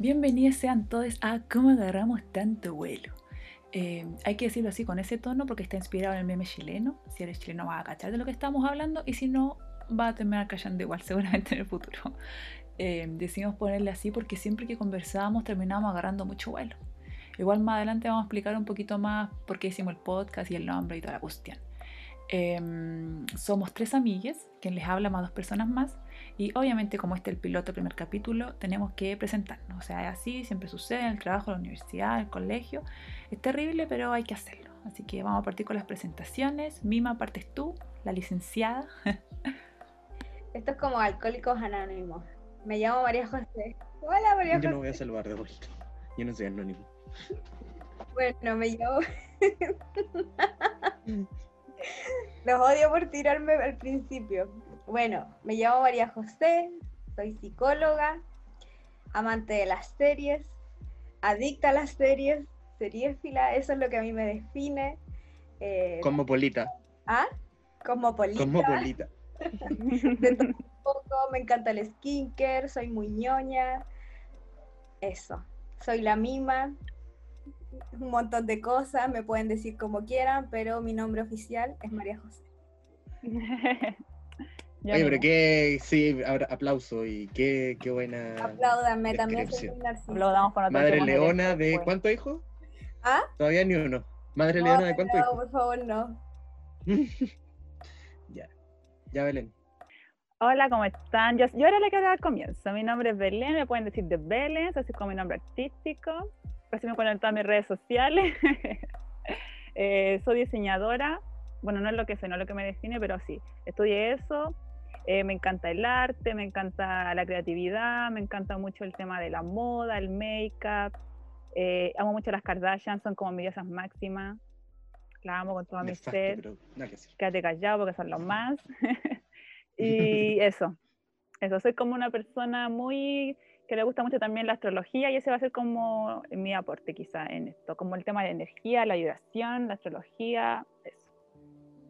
Bienvenidos sean todos a ¿Cómo agarramos tanto vuelo? Eh, hay que decirlo así con ese tono porque está inspirado en el meme chileno. Si eres chileno vas a cachar de lo que estamos hablando y si no, va a terminar callando igual seguramente en el futuro. Eh, decidimos ponerle así porque siempre que conversábamos terminábamos agarrando mucho vuelo. Igual más adelante vamos a explicar un poquito más por qué hicimos el podcast y el nombre y toda la cuestión. Em, somos tres amigues, quien les habla más dos personas más. Y obviamente como este es el piloto, primer capítulo, tenemos que presentarnos. O sea, es así, siempre sucede en el trabajo, en la universidad, en el colegio. Es terrible, pero hay que hacerlo. Así que vamos a partir con las presentaciones. Mima, partes tú, la licenciada. Esto es como Alcohólicos Anónimos. Me llamo María José. Hola, María José. Yo no voy a salvar de vuelta. Yo no soy anónimo. Bueno, me llamo... Los odio por tirarme al principio. Bueno, me llamo María José, soy psicóloga, amante de las series, adicta a las series, seriéfila, eso es lo que a mí me define. Eh, Cosmopolita. ¿Ah? Cosmopolita. Cosmopolita. De todo un poco, me encanta el skincare, soy muy ñoña. Eso. Soy la mima, un montón de cosas, me pueden decir como quieran, pero mi nombre oficial es María José. Oye, pero qué, sí, aplauso y qué, qué buena. Apláudanme, también soy un narciso. Madre Leona, ¿de cuántos hijos? ¿Ah? Todavía ni uno. Madre Leona, ¿de cuántos hijos? No, por favor, no. ya, ya Belén. Hola, ¿cómo están? Yo, yo era la que hablaba al comienzo. Mi nombre es Belén, me pueden decir de Belén, así como mi nombre artístico casi me ponen en todas mis redes sociales. Eh, soy diseñadora, bueno, no es lo que sé, no es lo que me define, pero sí, estudié eso. Eh, me encanta el arte, me encanta la creatividad, me encanta mucho el tema de la moda, el make-up. Eh, amo mucho las Kardashian, son como mis diosas máximas. Las amo con toda mi ser. Quédate callado porque son los más. y eso, eso, soy como una persona muy que le gusta mucho también la astrología y ese va a ser como mi aporte quizá en esto, como el tema de energía, la vibración, la astrología.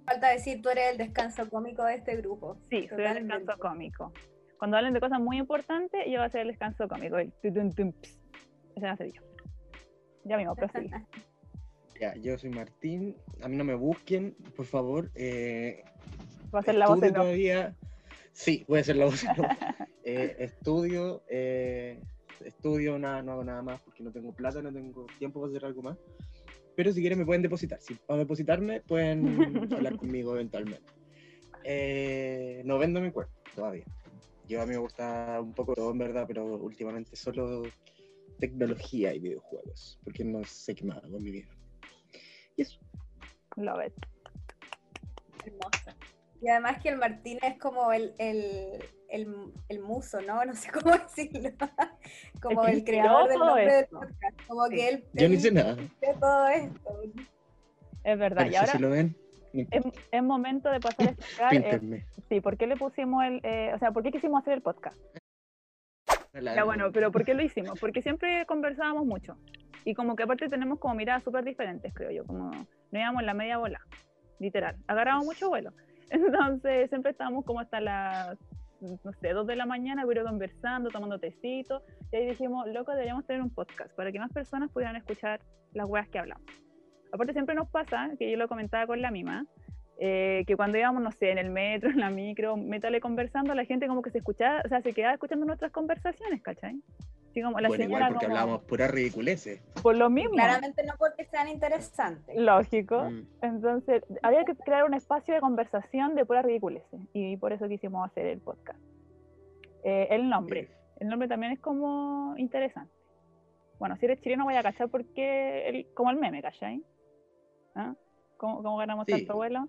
Falta decir, tú eres el descanso cómico de este grupo. Sí, soy el descanso cómico. Cuando hablen de cosas muy importantes, yo voy a ser el descanso cómico, el Ese va a ser yo. Ya mismo, prosigue. ya, yo soy Martín, a mí no me busquen, por favor. Eh, va a ser la voz de todavía... Sí, voy a ser la voz. Eh, estudio, eh, estudio, nada, no hago nada más porque no tengo plata, no tengo tiempo para hacer algo más. Pero si quieren me pueden depositar. Si para depositarme pueden hablar conmigo eventualmente. Eh, no vendo mi cuerpo todavía. Yo a mí me gusta un poco todo en verdad, pero últimamente solo tecnología y videojuegos, porque no sé qué más hago en mi vida. Y eso. Love it. Y además que el Martín es como el, el, el, el muso, ¿no? No sé cómo decirlo. como el, creador del nombre del podcast. Como que él, Yo no hice nada. todo esto. Es verdad. y ahora si lo ven, es, es, momento de pasar a explicar. Eh, sí, ¿por qué le pusimos el. Eh, o sea, ¿por qué quisimos hacer el podcast? Ya bueno, pero ¿por qué lo hicimos? Porque siempre conversábamos mucho. Y como que aparte tenemos como miradas súper diferentes, creo yo. Como no íbamos en la media bola, literal. Agarramos mucho vuelo. Entonces siempre estábamos como hasta las, no sé, dos de la mañana, pero conversando, tomando tecito. Y ahí dijimos, loco, deberíamos tener un podcast para que más personas pudieran escuchar las weas que hablamos. Aparte siempre nos pasa, que yo lo comentaba con la mima, eh, que cuando íbamos, no sé, en el metro, en la micro, métale conversando, la gente como que se escuchaba, o sea, se quedaba escuchando nuestras conversaciones, ¿cachai? Bueno, igual porque hablábamos pura ridiculeces. Por lo mismo. Claramente no porque sean interesantes. Lógico. Mm. Entonces, había que crear un espacio de conversación de pura ridiculeces. Y por eso quisimos hacer el podcast. Eh, el nombre. El nombre también es como interesante. Bueno, si eres chileno voy a cachar porque, el, como el meme, ¿cachai? ¿Ah? ¿Cómo, ¿Cómo, ganamos tanto vuelo?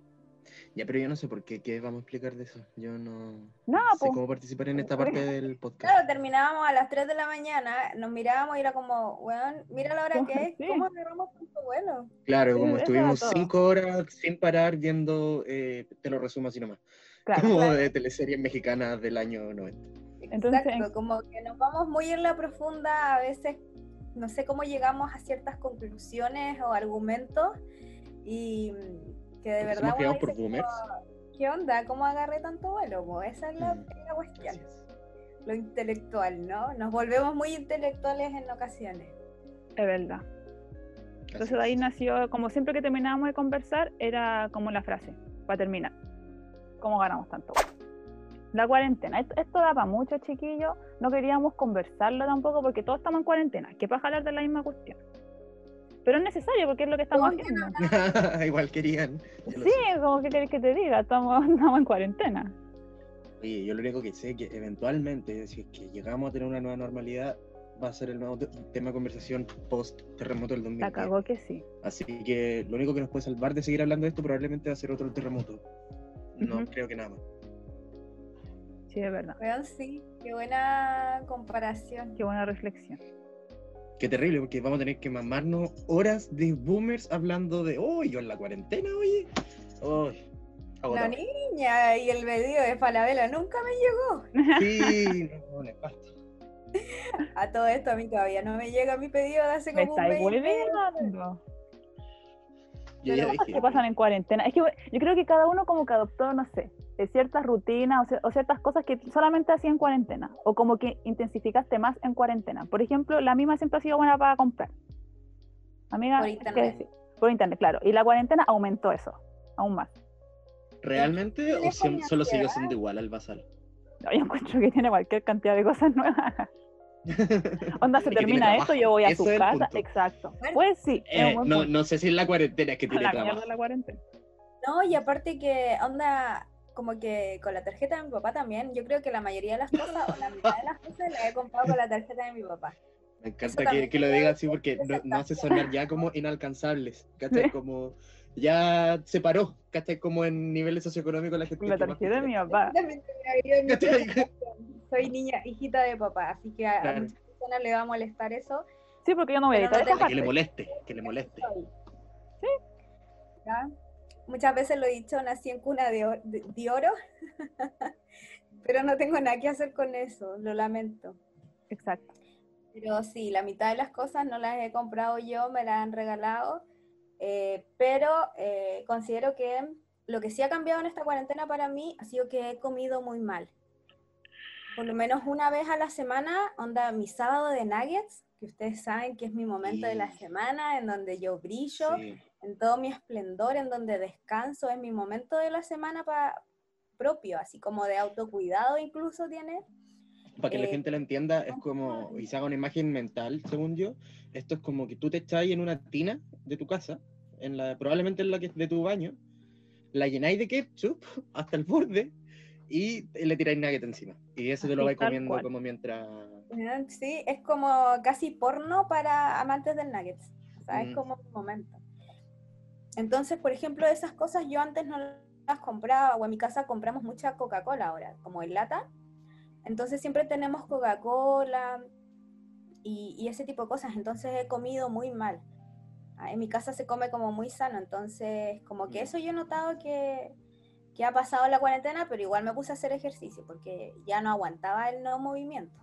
Ya, pero yo no sé por qué, ¿qué vamos a explicar de eso? Yo no, no, sé cómo participar en esta parte del podcast. Claro, terminábamos a las 3 de la mañana, nos mirábamos y era como, weón, mira la hora que es, ¿cómo agarramos tanto vuelo? Claro, como estuvimos 5 horas sin parar viendo, eh, te lo resumo así nomás, como de teleseries mexicanas del año 90. Exacto, como que nos vamos muy en la profunda, a veces no sé cómo llegamos a ciertas conclusiones o argumentos y que de verdad. por boomers. ¿Qué onda? ¿Cómo agarré tanto vuelo? Esa es la, mm. cuestión. lo intelectual, ¿no? Nos volvemos muy intelectuales en ocasiones. Es verdad. Entonces de ahí nació, como siempre que terminábamos de conversar, era como la frase, para terminar. ¿Cómo ganamos tanto? La cuarentena. Esto, esto da para mucho, chiquillos. No queríamos conversarlo tampoco porque todos estamos en cuarentena. ¿Qué pasa hablar de la misma cuestión? Pero es necesario porque es lo que estamos haciendo. Igual querían. Sí, como que querés que te diga, estamos, estamos en cuarentena. Oye, yo lo único que sé es que eventualmente, si es que llegamos a tener una nueva normalidad, va a ser el nuevo te- tema de conversación post terremoto del La 2010. cagó que sí. Así que lo único que nos puede salvar de seguir hablando de esto probablemente va a ser otro terremoto. No creo que nada más. Sí, es verdad. Weón, sí, qué buena comparación. Qué buena reflexión. Qué terrible, porque vamos a tener que mamarnos horas de boomers hablando de, oh, yo en la cuarentena, oye. Uy, La niña y el pedido de Falabella nunca me llegó. Sí, no, nefasto. A todo esto a mí todavía no me llega mi pedido de hace Me como un mes. Yo Pero ya dije, que pasan en cuarentena. Es que yo creo que cada uno como que adoptó, no sé, eh, ciertas rutinas o, cier- o ciertas cosas que solamente hacía en cuarentena. O como que intensificaste más en cuarentena. Por ejemplo, la misma siempre ha sido buena para comprar. Amiga, Por ¿qué internet. decir? Por internet, claro. Y la cuarentena aumentó eso, aún más. ¿realmente o solo siguió siendo igual al basal? Yo encuentro que tiene cualquier cantidad de cosas nuevas. Onda, se termina esto, yo voy a su casa. punto. Exacto. Bueno. Pues sí, Eh, no, no sé si es la cuarentena, que tiene la trabajo. mierda la cuarentena. No, y aparte que onda, como que con la tarjeta de mi papá también, yo creo que la mayoría de las cosas, o la mitad de las cosas las he comprado con la tarjeta de mi papá. Me encanta que, lo diga así porque no, no hace sonar ya como inalcanzables, ¿cachai? Sí. Como ya se paró, ¿cachai? Como en niveles socioeconómicos la gente. La tarjeta de mi papá. Soy niña, hijita de papá, así que a, Claro. muchas personas le va a molestar eso. Sí, porque yo no voy a editar no Que le moleste, que le moleste. ¿ya? Muchas veces lo he dicho, nací en cuna de, or- de- de oro, pero no tengo nada que hacer con eso, lo lamento. Exacto. Pero sí, la mitad de las cosas no las he comprado yo, me las han regalado, eh, pero eh, considero que lo que sí ha cambiado en esta cuarentena para mí ha sido que he comido muy mal. Por lo menos una vez a la semana, onda mi sábado de nuggets, que ustedes saben que es mi momento de la semana en donde yo brillo, Sí. En todo mi esplendor, en donde descanso, es mi momento de la semana pa- propio, así como de autocuidado incluso tiene. Para que la Eh, gente lo entienda, es como, y se haga una imagen mental, según yo, esto es como que tú te echáis en una tina de tu casa, en la, probablemente en la que es de tu baño, la llenáis de ketchup hasta el borde y le tiráis nugget encima. Y eso te lo vais comiendo cual. como mientras... Sí, es como casi porno para amantes del nuggets. O sea, es Mm. como un momento. Entonces, por ejemplo, esas cosas yo antes no las compraba, o en mi casa compramos mucha Coca-Cola ahora, como en lata. Entonces siempre tenemos Coca-Cola y, y ese tipo de cosas. Entonces he comido muy mal. Ah, En mi casa se come como muy sano, entonces como que Mm. eso yo he notado que, que ha pasado la cuarentena, pero igual me puse a hacer ejercicio porque ya no aguantaba el no movimiento.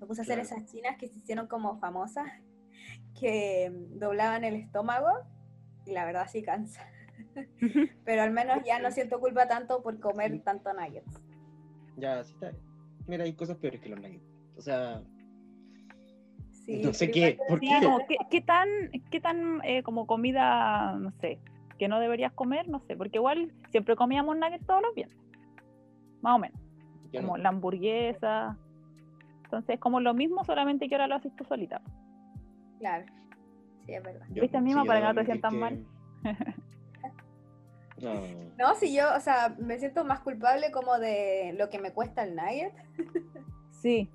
Me puse a hacer Claro. esas chinas que se hicieron como famosas, que doblaban el estómago y la verdad sí cansa. Pero al menos ya no siento culpa tanto por comer Sí. tanto nuggets. Ya, sí está bien. Mira, hay cosas peores que los nuggets. O sea, Sí, No sé qué, ¿por qué? como, ¿qué, qué tan, qué tan eh, como comida, no sé, que no deberías comer? No sé, porque igual siempre comíamos nuggets todos los viernes. Más o menos. yo como no. la hamburguesa. Entonces es como lo mismo, solamente que ahora lo haces tú solita. Claro, sí, es verdad. Yo- ¿Viste, Mima, yo para que no te sientas que- No. No, si yo, o sea, me siento más culpable como de lo que me cuesta el nugget. Sí,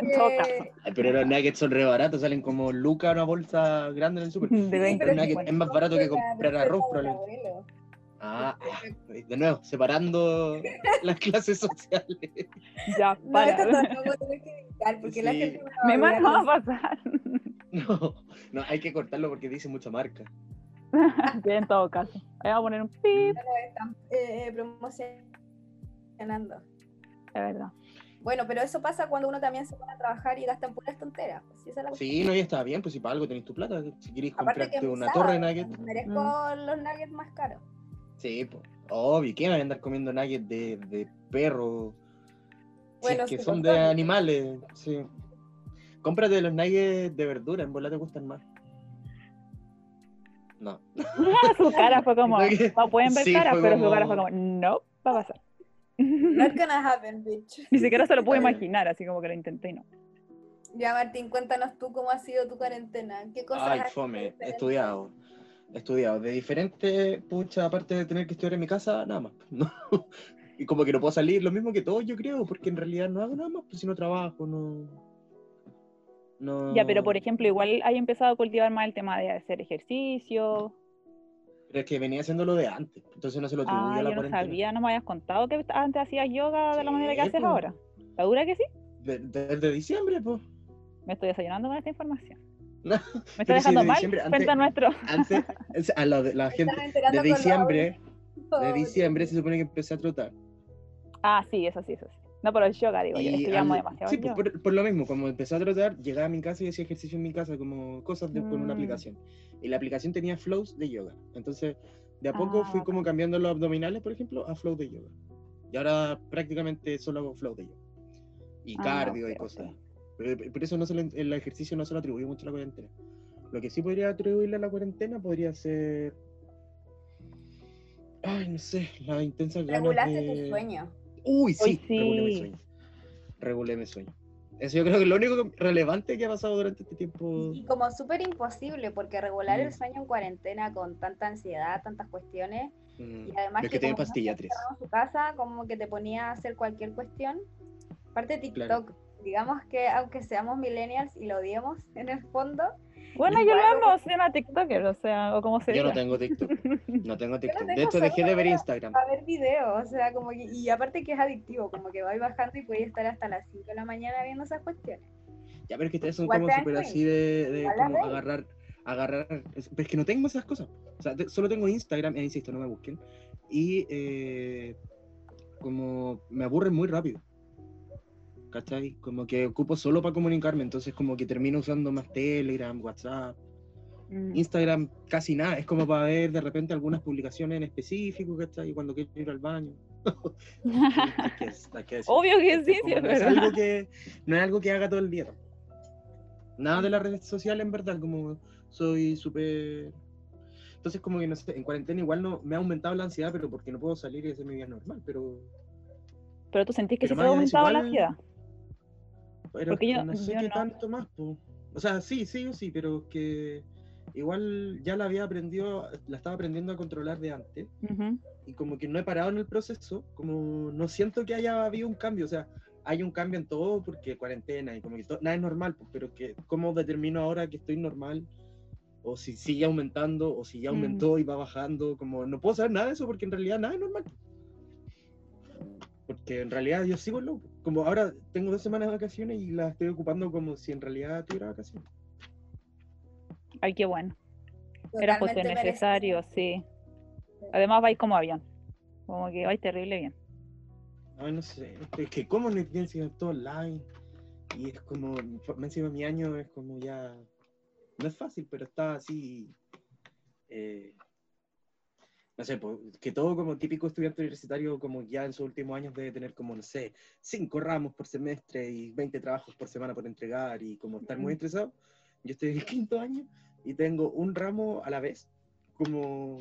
en todo caso. Pero los nuggets son re baratos, salen como lucas una bolsa grande en el super. De 20 pero nugget bueno. es más barato que comprar arroz, probablemente. Ah, ah, de nuevo, separando las clases sociales. Ya, No, para. esto no voy a tener que editar porque la gente me va Me no a pasar. No, no, hay que cortarlo porque dice mucha marca. En todo caso. Ahí vamos a poner un pip, están eh, promocionando. de verdad. Bueno, pero eso pasa cuando uno también se pone a trabajar y gasta en puras tonteras. Pues, sí, esa es la Sí, no, ya está bien, pues si para algo tenéis tu plata. Si queréis Aparte que comprarte una torre de nuggets. Merezco los nuggets más caros. Sí, pues. Obvio, ¿quién va a andar comiendo nuggets de, de perro? Bueno, si es que son de animales, sí. Cómprate los nuggets de verdura, en bola te gustan más. No. su cara fue como, no pueden ver sí, cara, fue pero su como- cara fue como, no, va a pasar. Not gonna happen, bitch. Ni siquiera se lo pude imaginar, así como que lo intenté y no. Ya, Martín, cuéntanos tú cómo ha sido tu cuarentena. ¿Qué cosas Ay, has hecho fome, diferente? estudiado. Estudiado. De diferente, pucha, aparte de tener que estudiar en mi casa, nada más. ¿no? Y como que no puedo salir, lo mismo que todos, yo creo, porque en realidad no hago nada más, pues si no trabajo, no. No... Ya, pero por ejemplo, igual hay empezado a cultivar más el tema de hacer ejercicio. Pero es que venía haciéndolo de antes, entonces no se lo atribuyo Ah, a yo la no cuarentena. sabía, no me habías contado que antes hacías yoga de la manera que haces po. ahora. ¿La dura que sí? De- Desde diciembre, pues. Me estoy desayunando con esta información. No, Me sí, dejando de mal antes- frente a nuestro. Antes, es- a la, la gente, de diciembre, de diciembre se supone que empecé a trotar. Ah, sí, eso sí, eso sí. No, pero el yoga, digo, yo Y estudiamos al- demasiado sí, pues, por, por lo mismo, como empecé a trotar, llegaba a mi casa y hacía ejercicio en mi casa, como cosas de, con una Mm. aplicación. Y la aplicación tenía flows de yoga. Entonces, de a poco Ah, fui como cambiando los abdominales, por ejemplo, a flow de yoga. Y ahora prácticamente solo hago flow de yoga. Y Ah, cardio y cosas. ok. Pero, por eso no se le- el ejercicio no se lo atribuye mucho a la cuarentena. Lo que sí podría atribuirle a la cuarentena podría ser. Ay, no sé, la intensa ganas Regulaste de... tu sueño. Uy, sí, Uy, regulé mi sí. sueño. Regulé mi sueño. Eso yo creo que es lo único relevante que ha pasado durante este tiempo. Y como súper imposible, porque regular el Mm. sueño en cuarentena con tanta ansiedad, tantas cuestiones, Mm, y además pero que que encerrado en su casa, como que te ponía a hacer cualquier cuestión. Aparte de TikTok, Claro. digamos que aunque seamos millennials y lo odiemos en el fondo, Bueno, yo lo amo, soy una TikToker, o sea, o como se Yo no tengo TikTok. No tengo TikTok. tengo De hecho, dejé de ver Instagram. a ver videos, o sea, como que, y aparte que es adictivo, como que vais bajando y puedes estar hasta las 5 de la mañana viendo esas cuestiones. Ya, pero es que ustedes son como súper así de, de como agarrar, agarrar. Pero es que no tengo esas cosas. O sea, te- solo tengo Instagram, e insisto, no me busquen. Y eh, como me aburren muy rápido. ¿Cachai? Como que ocupo solo para comunicarme, entonces como que termino usando más Telegram, WhatsApp. Mm. Instagram casi nada, es como para ver de repente algunas publicaciones en específico, ¿cachai? Cuando quiero ir al baño. Que- que. Obvio que sí, sí, es no, es algo que, no es algo que haga todo el día. Nada de las redes sociales, en verdad, como soy súper... Entonces, como que no sé, en cuarentena igual no me ha aumentado la ansiedad, pero porque no puedo salir y hacer mi vida normal, pero... Pero tú sentís que se ha aumentado la ansiedad. Pero Porque yo- no sé yo qué no. tanto más, po. O sea, sí, sí sí, pero que igual ya la había aprendido, la estaba aprendiendo a controlar de antes. Y como que no he parado en el proceso, como no siento que haya habido un cambio, o sea, hay un cambio en todo porque cuarentena y como que to- nada es normal, pues, pero que cómo determino ahora que estoy normal o si sigue aumentando o si ya aumentó y va bajando, como no puedo saber nada de eso porque en realidad nada es normal. Porque en realidad yo sigo loco, como ahora tengo dos semanas de vacaciones y las estoy ocupando como si en realidad tuviera vacaciones. Ay, qué bueno. Era justo Totalmente necesario, sí. Además vais como avión. Como que vais terrible bien. Ay, no sé, es que como no pienso todo online y es como, me encima mi año es como ya, no es fácil, pero está así, eh, no sé, que todo como típico estudiante universitario como ya en sus últimos años debe tener como, no sé, cinco ramos por semestre y 20 trabajos por semana por entregar y como estar muy Mm. estresado. Yo estoy en el quinto año y tengo un ramo a la vez, como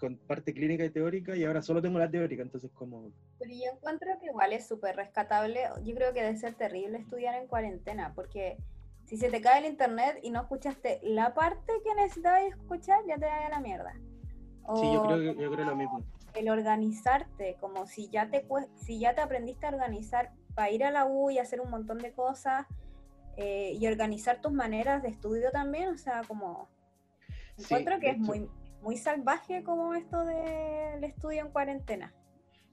con parte clínica y teórica y ahora solo tengo la teórica, entonces como... Pero yo encuentro que igual es súper rescatable. Yo creo que debe ser terrible estudiar en cuarentena, porque si se te cae el internet y no escuchaste la parte que necesitabas escuchar, ya te vaya a la mierda. Sí, yo O creo, yo creo lo mismo. el organizarte, como si ya te si ya te aprendiste a organizar para ir a la U y hacer un montón de cosas eh, y organizar tus maneras de estudio también, o sea, como Sí, encuentro que de es muy muy salvaje como esto del estudio en cuarentena.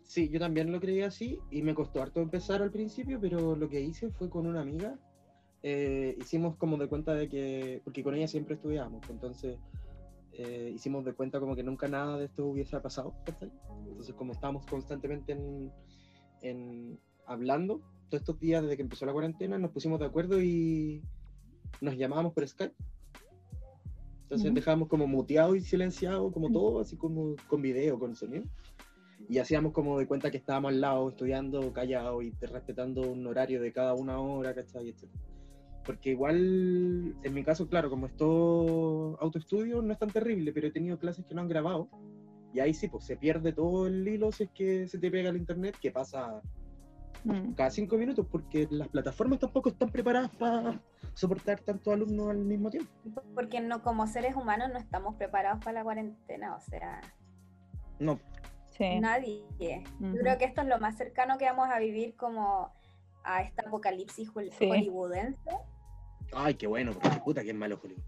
Sí, yo también lo creía así y me costó harto empezar al principio, pero lo que hice fue con una amiga. eh, hicimos como de cuenta de que, porque con ella siempre estudiábamos, pues entonces eh, hicimos de cuenta como que nunca nada de esto hubiese pasado. Entonces, como estábamos constantemente en, en hablando todos estos días desde que empezó la cuarentena, nos pusimos de acuerdo y nos llamábamos por Skype. Entonces dejábamos como muteado y silenciado, como todo, así como con video, con sonido. y hacíamos como de cuenta que estábamos al lado, estudiando callados y respetando un horario de cada una hora, ¿cachai? Etcétera. Porque igual, en mi caso, claro, como esto autoestudio no es tan terrible, pero he tenido clases que no han grabado. Y ahí sí, pues se pierde todo el hilo si es que se te pega el internet, que pasa Mm. cada cinco minutos, porque las plataformas tampoco están preparadas para soportar tantos alumnos al mismo tiempo. Porque no, como seres humanos no estamos preparados para la cuarentena, o sea, No, Sí. nadie. Yo creo que esto es lo más cercano que vamos a vivir como a esta apocalipsis hol- Sí. hollywoodense. Ay, qué bueno, porque puta que es malo Hollywood.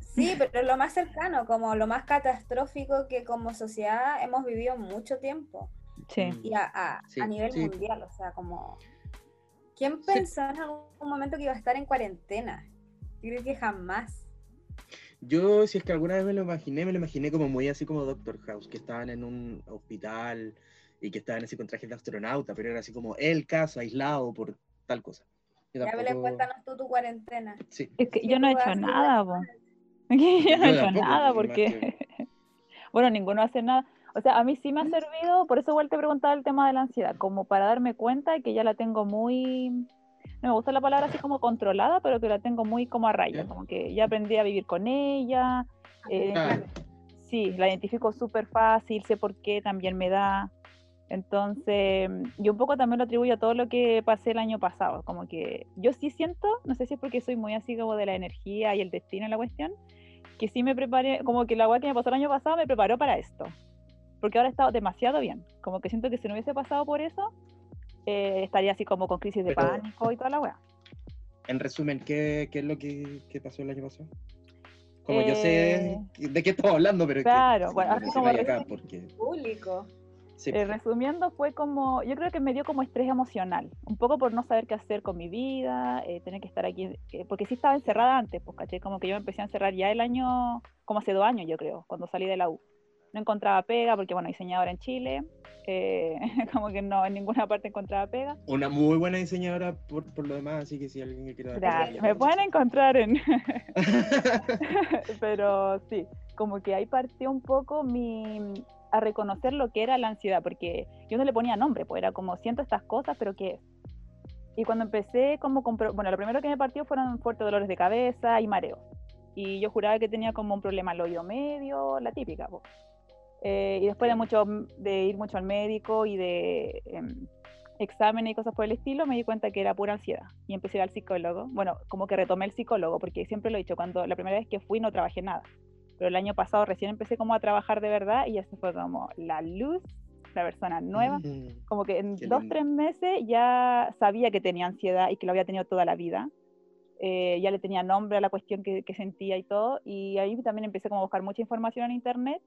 Sí, pero lo más cercano, como lo más catastrófico que como sociedad hemos vivido mucho tiempo Sí. y a, a- Sí, a nivel sí. mundial, o sea, como... ¿Quién Sí. pensó en algún momento que iba a estar en cuarentena? Yo creo que jamás. Yo, si es que alguna vez me lo imaginé, me lo imaginé como muy así como Doctor House, que estaban en un hospital y que estaban así con trajes de astronauta, pero era así como el caso, aislado por tal cosa. Ya, Belén, tampoco- cuéntanos tú tu cuarentena. Sí. Es que ¿Qué yo no he hecho nada, po. yo no he hecho tampoco, nada porque, bueno, ninguno hace nada. O sea, a mí sí me ha servido, por eso igual te preguntaba el tema de la ansiedad, como para darme cuenta de que ya la tengo muy, no me gusta la palabra así como controlada, pero que la tengo muy como a raya, Ya. como que ya aprendí a vivir con ella. eh, Claro. Sí, la identifico súper fácil, sé por qué también me da. Entonces, y un poco también lo atribuyo a todo lo que pasé el año pasado. Como que yo sí siento, no sé si es porque soy muy así como de la energía y el destino en la cuestión, que sí me preparé, como que la weá que me pasó el año pasado me preparó para esto. Porque ahora he estado demasiado bien. Como que siento que si no hubiese pasado por eso, eh, estaría así como con crisis de Pero- pánico y toda la weá. En resumen, ¿qué, qué es lo que, que pasó el año pasado? Como yo Eh, sé de qué estamos hablando, pero es que claro, bueno, así como acá recién- porque Público. Sí, Eh, resumiendo, fue como, yo creo que me dio como estrés emocional, un poco por no saber qué hacer con mi vida, eh, tener que estar aquí, eh, porque sí estaba encerrada antes, pues caché, como que yo me empecé a encerrar ya el año, como hace dos años yo creo, cuando salí de la U. No encontraba pega, porque bueno, diseñadora en Chile, eh, como que no, en ninguna parte encontraba pega. una muy buena diseñadora por, por lo demás, así que si alguien dar Gracias, consejo, me pueden encontrar en... pero sí, como que ahí partió un poco mi a reconocer lo que era la ansiedad, porque yo no le ponía nombre, pues era como siento estas cosas, pero ¿qué es? Y cuando empecé como compro- bueno, lo primero que me partió fueron fuertes dolores de cabeza y mareo. Y yo juraba que tenía como un problema al oído medio, la típica. po. Eh, y después de mucho de ir mucho al médico y de em, exámenes y cosas por el estilo, me di cuenta que era pura ansiedad. Y empecé a ir al psicólogo. Bueno, como que retomé el psicólogo, porque siempre lo he dicho, cuando la primera vez que fui no trabajé nada. Pero el año pasado recién empecé como a trabajar de verdad y ya se fue como la luz, la persona nueva. Mm, Como que en dos, lindo. tres meses ya sabía que tenía ansiedad y que lo había tenido toda la vida. Eh, ya le tenía nombre a la cuestión que, que sentía y todo. Y ahí también empecé como a buscar mucha información en internet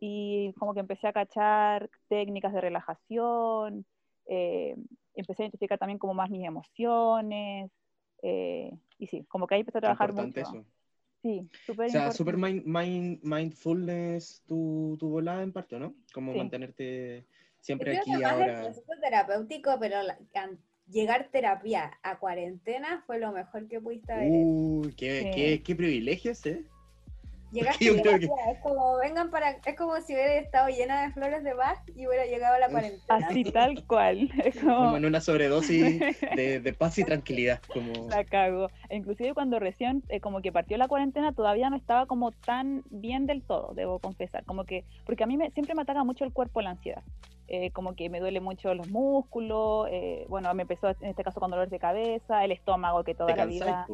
y como que empecé a cachar técnicas de relajación. eh, empecé a identificar también como más mis emociones. eh, y sí, como que ahí empecé a trabajar mucho. eso. Sí, súper O sea, super mind, mind- mindfulness tu, tu volada en parte, ¿no? Como Sí. mantenerte Yo siempre creo aquí que y más el ahora. proceso terapéutico, pero la- llegar terapia a cuarentena fue lo mejor que pudiste haber. Uy, qué, Sí. qué, qué privilegios, ¿eh? Llegaste yo a creo que- es como vengan para, es como si hubiera estado llena de flores de Bach y hubiera llegado a la cuarentena. Así tal cual. Es Como como, en una sobredosis de, de paz y tranquilidad. Como... La cago. E Inclusive cuando recién eh, como que partió la cuarentena todavía no estaba como tan bien del todo, debo confesar. Como que, porque a mí me, siempre me ataca mucho el cuerpo la ansiedad. Eh, como que me duele mucho los músculos, eh, bueno, me empezó en este caso con dolores de cabeza, el estómago que toda Te la vida.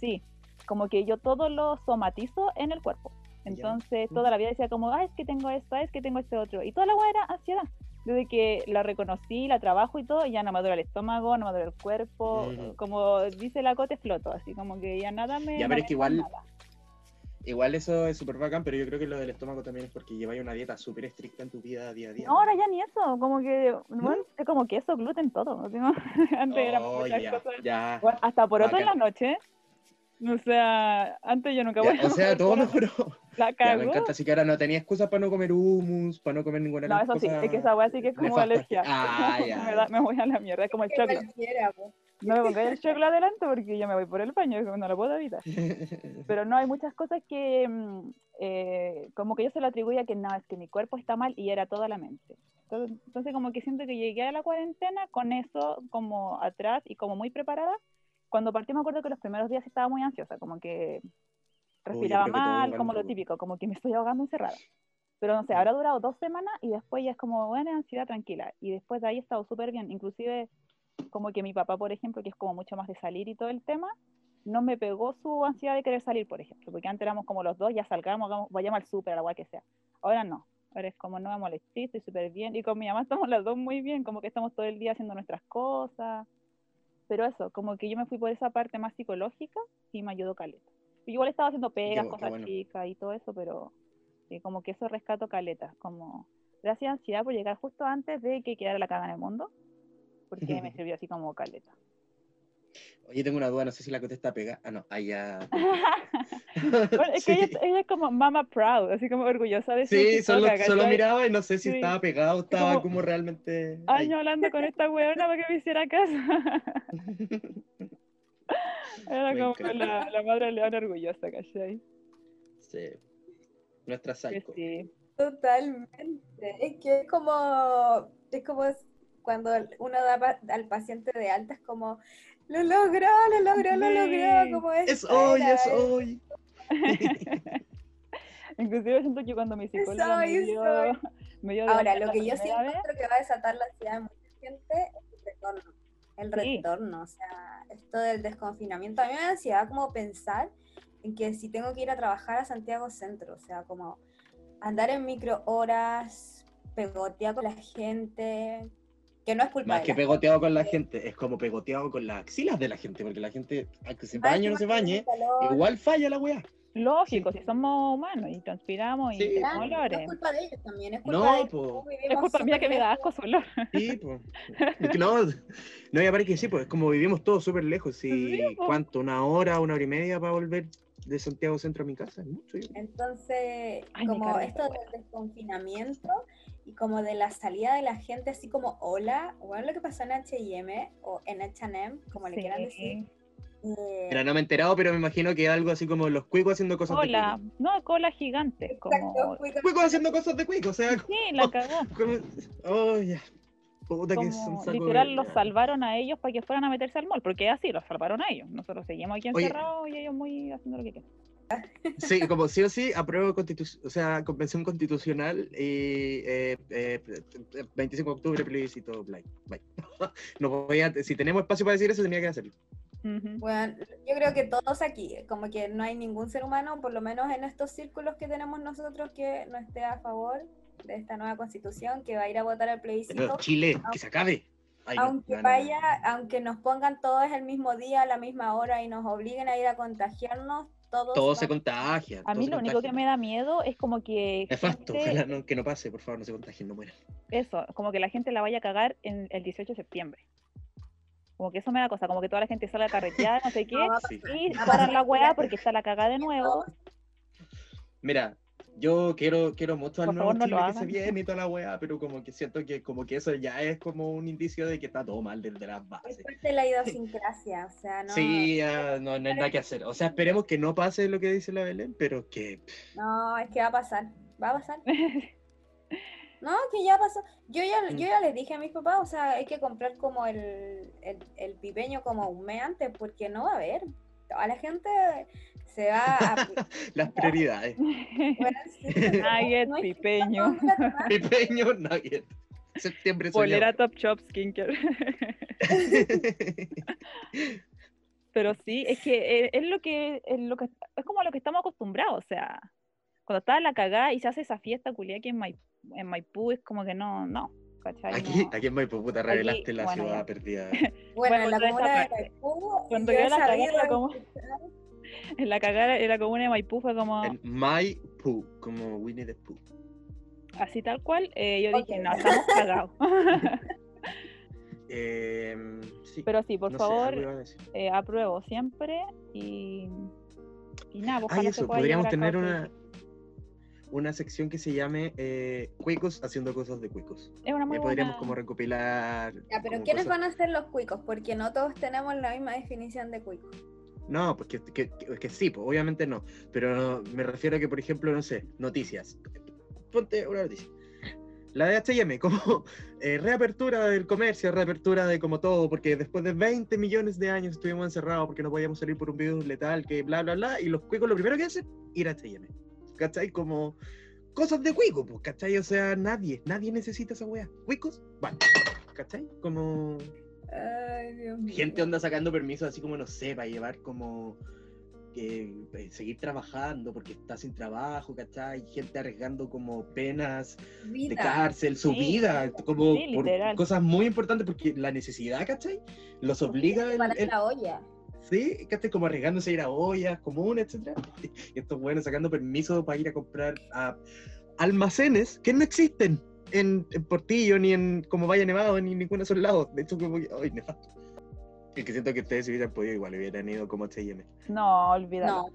Sí, como que yo todo lo somatizo en el cuerpo. Entonces toda la vida decía como, ah, es que tengo esto, es que tengo este otro. Y toda la hueá era ansiedad. Desde que la reconocí, la trabajo y todo, ya no me duele el estómago, no me duele el cuerpo. Mm. Como dice la cote, floto, así como que ya nada me... Ya, no pero es que igual- nada. Igual eso es súper bacán, pero yo creo que lo del estómago también es porque lleváis una dieta súper estricta en tu vida día a día. No, ahora ya ni eso, como que, bueno, es como queso, gluten, todo. Antes era Oh, muchas ya, cosas. Bueno, hasta por otro en la noche. O sea, antes yo nunca Ya, voy a o sea, todo mejoró. La Ya, cago. me encanta, así que ahora no tenía excusas para no comer hummus, para no comer ninguna No, eso sí, es que esa weá sí que es como nefastas alergia. Ah, ya. me, da- me voy a la mierda, es como el po. No me pongáis el choclo adelante porque yo me voy por el baño, no lo puedo evitar. Pero no, hay muchas cosas que mm, eh, como que yo se lo atribuía que no, es que mi cuerpo está mal y era toda la mente. Entonces, entonces como que siento que llegué a la cuarentena con eso como atrás y como muy preparada. Cuando partí me acuerdo que los primeros días estaba muy ansiosa, como que respiraba todos mal, como lo típico, como que me estoy ahogando encerrada. Pero no sé, habrá durado dos semanas y después ya es como, bueno, ansiedad tranquila. Y después de ahí he estado súper bien. Inclusive, como que mi papá, por ejemplo, que es como mucho más de salir y todo el tema, no me pegó su ansiedad de querer salir, por ejemplo. Porque antes éramos como los dos, ya salgamos, hagamos- vayamos al súper, a la guay que sea. Ahora no. Ahora es como, no me molesté, estoy súper bien. Y con mi mamá estamos las dos muy bien, como que estamos todo el día haciendo nuestras cosas. Pero eso, como que yo me fui por esa parte más psicológica y me ayudó caleta. Yo igual estaba haciendo pegas, qué cosas bueno. chicas y todo eso, pero eh, como que eso rescato caleta. Como, gracias ansiedad por llegar justo antes de que quedara la caga en el mundo, porque me sirvió así como caleta. Oye, tengo una duda, no sé si la Cote está pegada. Ah, no, ahí ya. Bueno, es que Sí. ella, ella es como mama proud, así como orgullosa de ser Sí, solo, solo miraba y no sé si Sí. estaba pegado o estaba como como, realmente. ahí. Años hablando con esta weona para que me hiciera caso. Era Me como la, la madre leona orgullosa, ¿cachai? Sí. Nuestra Que psycho. sí. Totalmente. Es que es como, es como cuando uno da pa- al paciente de alta, es como, lo logró, lo logró, lo logró, como Es esta hoy, es es- hoy. Inclusive siento que cuando mi psicóloga me dio, soy. me dio Ahora, lo que yo sí encuentro que va a desatar la ansiedad de mucha gente es el retorno. El Sí. retorno, o sea, esto del desconfinamiento. A mí me da ansiedad como pensar en que si tengo que ir a trabajar a Santiago Centro, o sea, como andar en micro horas, pegotear con la gente, que no es culpa Más de que pegoteado con la gente, es como pegoteado con las axilas de la gente, porque la gente, aunque se bañe o no se bañe, igual falla la weá. lógico, si somos humanos y transpiramos y tenemos Claro, no olores. es culpa de ellos también, es culpa No, de po. Es culpa mía que me da asco su olor. Sí, pues. Es que no, no, y aparte que sí, pues es como vivimos todos súper lejos. Y po. ¿Cuánto? ¿Una hora, una hora y media para volver de Santiago Centro a mi casa? Es mucho. yo. Entonces, Ay, como esto del desconfinamiento y como de la salida de la gente así como hola, bueno, lo que pasó en H&M o en H&M, como le quieran decir. Sí. eh, Mira, no me he enterado, pero me imagino que algo así como los cuicos haciendo cosas Cola, no, cola gigante, exacto, como... de cuico. Cuicos haciendo cosas de cuico, o sea, Sí, la cagó. como- oh, ya. Puta que son Como saco literal de- los salvaron a ellos para que fueran a meterse al mall, porque así, los salvaron a ellos. Nosotros seguimos aquí Oye. encerrados y ellos muy haciendo lo que quieren. Sí, como sí o sí, apruebo constitu- o sea, convención constitucional y eh, eh, 25 de octubre plebiscito bye. bye. No voy a, si tenemos espacio para decir eso, tenía que hacerlo. Bueno, yo creo que todos aquí, como que no hay ningún ser humano, por lo menos en estos círculos que tenemos nosotros, que no esté a favor de esta nueva constitución, que va a ir a votar al Pero plebiscito. Chile, que se acabe. Ay, aunque no, no, no. vaya, aunque nos pongan todos el mismo día, a la misma hora y nos obliguen a ir a contagiarnos, todos. Todo se contagia. A mí lo único que me da miedo es como que Nefasto, gente- ojalá no, que no pase, por favor, no se contagien, no mueran. eso, como que la gente la vaya a cagar en el 18 de septiembre. Como que eso me da cosa, como que toda la gente salga a carretear, no sé qué, No, Sí. y va a paran la weá porque está la cagada de nuevo. Mira, yo quiero, quiero mucho al nuevo no Chile que se viene y toda la weá, pero como que siento que como que eso ya es como un indicio de que está todo mal desde las Es bases. parte de la idiosincrasia, o sea, no, Sí, ah, no, no hay nada que hacer. O sea, esperemos que no pase lo que dice la Belén, pero que no, es que va a pasar, va a pasar. No, que ya pasó. Yo ya, yo ya les dije a mis papás, o sea, hay que comprar como el, el, el pipeño como un mes antes, porque no va a haber. Toda la gente se va a... las prioridades. Bueno, sí, Nugget, no pipeño. Pipeño nugget. Septiembre polera. Top Shop Skincare. Pero sí, es que eh, es lo que, es lo que es como a lo que estamos acostumbrados, o sea, cuando está la cagada y se hace esa fiesta culiada aquí en, Mai- en Maipú, es como que no, no, ¿cachai? Aquí, No. aquí en Maipú, puta, revelaste la bueno, ciudad ya. perdida. Bueno, en la comuna de. Maipú, Cuando yo la cagué, sabido era como- En la cagada, en la comuna de Maipú fue como En Maipú, como Winnie the Pooh. así tal cual, eh, yo dije, no, estamos cagados. Em, sí, Pero sí, por no favor, eh, apruebo siempre y, y nada, pues, Ay, eso, podríamos tener una. Una sección que se llame eh, Cuicos haciendo cosas de cuicos. Es una muy ahí podríamos buena. como recopilar. Ya, pero ¿quiénes cosas- van a ser los cuicos? Porque no todos tenemos la misma definición de cuico. No, pues que, que- que- que sí, pues obviamente no. Pero me refiero a que, por ejemplo, no sé, noticias. Ponte una noticia. La de HM, como eh, reapertura del comercio, reapertura de como todo, porque después de 20 millones de años estuvimos encerrados porque no podíamos salir por un virus letal, que bla, bla, bla, y los cuicos lo primero que hacen, ir a HM. ¿Cachai? Como cosas de cuico, pues, ¿cachai? O sea, nadie, nadie necesita esa weá. Cuicos, van. ¿Cachai? Como Ay, Dios mío. gente anda sacando permisos así como no sé, para llevar como que eh, seguir trabajando porque está sin trabajo, ¿cachai? Gente arriesgando como penas de Vida. cárcel, su Sí, vida, como sí, por cosas muy importantes porque la necesidad, ¿cachai? Los obliga el, Para el- la olla. Sí, ¿cachai? Como arriesgándose a ir a ollas comunes, etcétera. Y estos buenos sacando permisos para ir a comprar a almacenes que no existen en, en Portillo, ni en como Valle Nevado, ni en ninguno de esos lados. De hecho, como que, ay, nefasto. Es que siento que ustedes si hubieran podido igual, hubieran ido como H&M. No, olvídalo. No,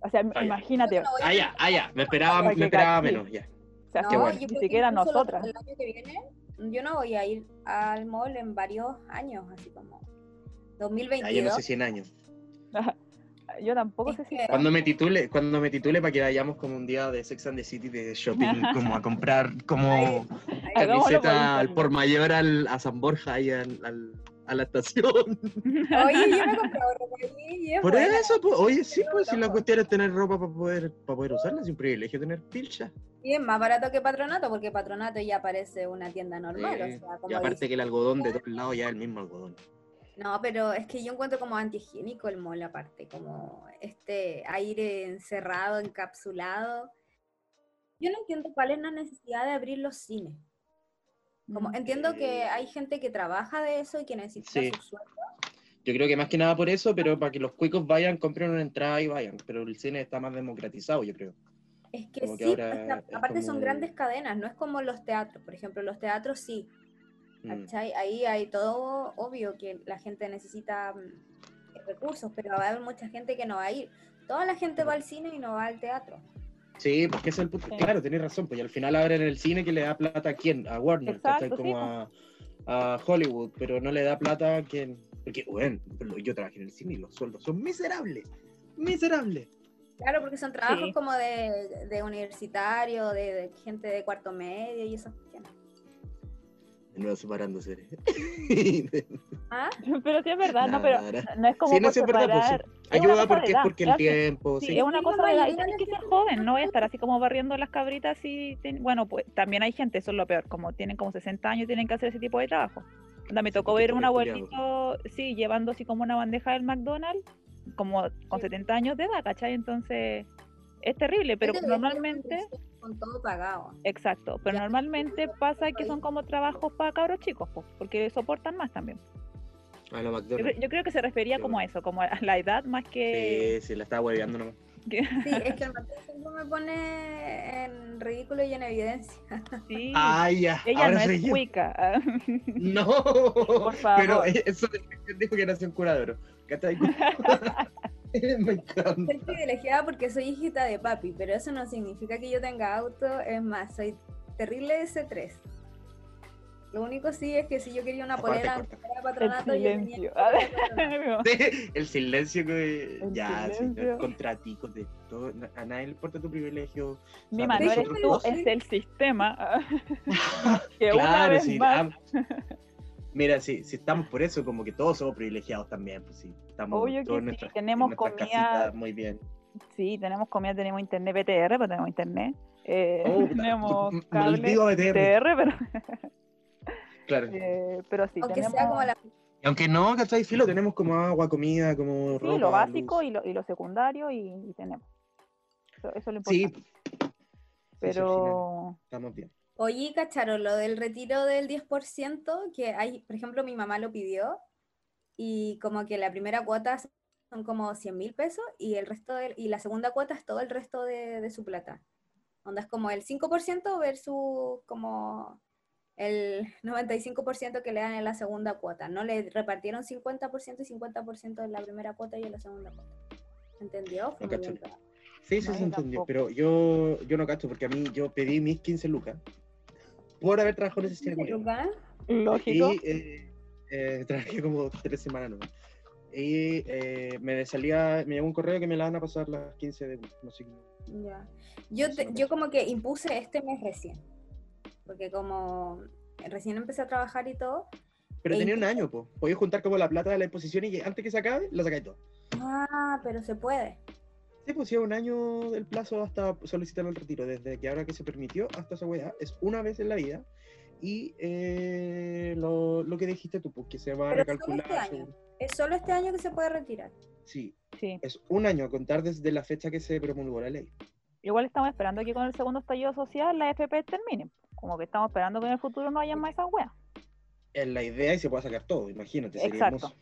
O sea, Ah, imagínate. Ah, ya, ah, ya, me esperaba, me esperaba menos, ya. O sea, no, qué bueno. ni que siquiera nosotras. El año que viene, yo no voy a ir al mall en varios años, así como 2022. Ah, yo no sé 100 años. Yo tampoco sé si. que- Cuando me titule, cuando me titule para que vayamos como un día de Sex and the City de shopping, como a comprar como camiseta al por mayor al, a San Borja ahí al, al- a la estación. Oye, yo me compré ropa y Por buena. eso, pues, oye, sí, pues, si la cuestión es tener ropa para poder, para poder usarla, es un privilegio tener pilcha. Y es más barato que Patronato, porque Patronato ya parece una tienda normal. Sí. O sea, como y aparte dice- que el algodón de todos lados ya es el mismo algodón. No, pero es que yo encuentro como antihigiénico el mall aparte, como este aire encerrado, encapsulado. Yo no entiendo cuál es la necesidad de abrir los cines. Como, Mm. entiendo que hay gente que trabaja de eso y que necesita Sí. su sueldo. Yo creo que más que nada por eso, pero para que los cuicos vayan, compren una entrada y vayan. Pero el cine está más democratizado, yo creo. Es que Como que sí, ahora o sea, es aparte son como- grandes cadenas, no es como los teatros. Por ejemplo, los teatros sí. ¿Cachai? Ahí hay todo obvio que la gente necesita mm, recursos, pero va a haber mucha gente que no va a ir. Toda la gente va al cine y no va al teatro. Sí, porque ese es el punto. Sí. Claro, tenés razón, pues y al final abren el cine que le da plata a quién, a Warner, Exacto, como sí, a, a Hollywood, pero no le da plata a quien. Porque, bueno, yo trabajé en el cine y los sueldos son miserables. Miserables. Claro, porque son trabajos Sí. como de, de universitario, de, de gente de cuarto medio y esas cuestiones. Nuevo separándose. ¿Ah? Pero sí es verdad, no, pero no es como Sí, no, por verdad, pues, sí. separar. Ayuda de porque es porque el tiempo, Sí, sí. es una Sí, cosa de edad y tenés que ser gente joven, no voy a no estar así como barriendo las cabritas y ten- bueno, pues también hay gente, eso es lo peor, como tienen como 60 años tienen que hacer ese tipo de trabajo. Onda, me tocó porque ver un culiado. abuelito, sí, llevando así como una bandeja del McDonald's, como con Sí. 70 años de edad, ¿cachai? Entonces, es terrible, pero normalmente, Con todo pagado. exacto, pero Ya, normalmente pasa que son como trabajos para cabros chicos, po, porque soportan más también. A la Yo, yo creo que se refería Sí, como a eso, como a la edad más que... Sí, sí, la estaba hueveando nomás. Sí, es que el Mateo siempre me pone en ridículo y en evidencia. sí. ¡Ay, ya! Ella ahora no es yo. cuica. No, favor. pero eso dijo que nació en curadero. ¿Cachai? Me encanta. Soy privilegiada porque soy hijita de papi, pero eso no significa que yo tenga auto. Es más, soy terrible de C3. Lo único sí es que si yo quería una Aparte, polera fuera El patronato, yo tenía silencio. patronato. Sí, el silencio que El ya, sí, silencio. contra ti, con de todo, a nadie le importa tu privilegio. Mi O sea, mano eres nosotros tú, todos- es el sistema. que una claro, vez sí. más, ah, mira, sí, sí estamos por eso, como que todos somos privilegiados también, pues sí. Estamos Obvio que sí, tenemos comida- muy bien. sí, tenemos comida, tenemos internet BTR, pero tenemos internet. Eh, Oh, tenemos cable. BTR, pero, Claro. eh, pero sí, Aunque tenemos sea como la Y Aunque no, ¿cachai? Filo, tenemos como agua, comida, como sí, ropa, lo básico y lo, y lo secundario y, y tenemos. Eso, eso es lo importante. sí, pero estamos bien. Oye, cacharon, lo del retiro del 10%, que hay, por ejemplo, mi mamá lo pidió y como que la primera cuota son como 100 mil pesos y el resto del- y la segunda cuota es todo el resto de, de su plata. Onda es como el 5% versus como el 95% que le dan en la segunda cuota. No le repartieron 50% y 50% en la primera cuota y en la segunda cuota. ¿Entendió? Fue No. Sí, sí, No, se entendió, tampoco. pero yo, yo no cacho porque a mí yo pedí mis 15 lucas por haber trabajado en ese cine Lógico. Y eh, eh, trabajé como tres semanas nomás. Y eh, me salía, me llegó un correo que me la van a pasar las 15 de no sé qué. Ya. Yo, te- yo como que impuse este mes recién. Porque como recién empecé a trabajar y todo. Pero E tenía un año, pues. Podías juntar como la plata de la exposición y antes que se acabe, la sacáis todo. Ah, pero se puede. Sí, pues un año el plazo hasta solicitar el retiro, desde que ahora que se permitió hasta esa weá, es una vez en la vida. Y eh, lo, lo que dijiste tú, pues que se va a Pero solo recalcular. este año. Es solo este año que se puede retirar. Sí, Sí. es un año a contar desde la fecha que se promulgó la ley. Igual estamos esperando que con el segundo estallido social la FP termine. Como que estamos esperando que en el futuro no haya más esas weas. Es la idea y se puede sacar todo, imagínate. sería Exacto. hermoso.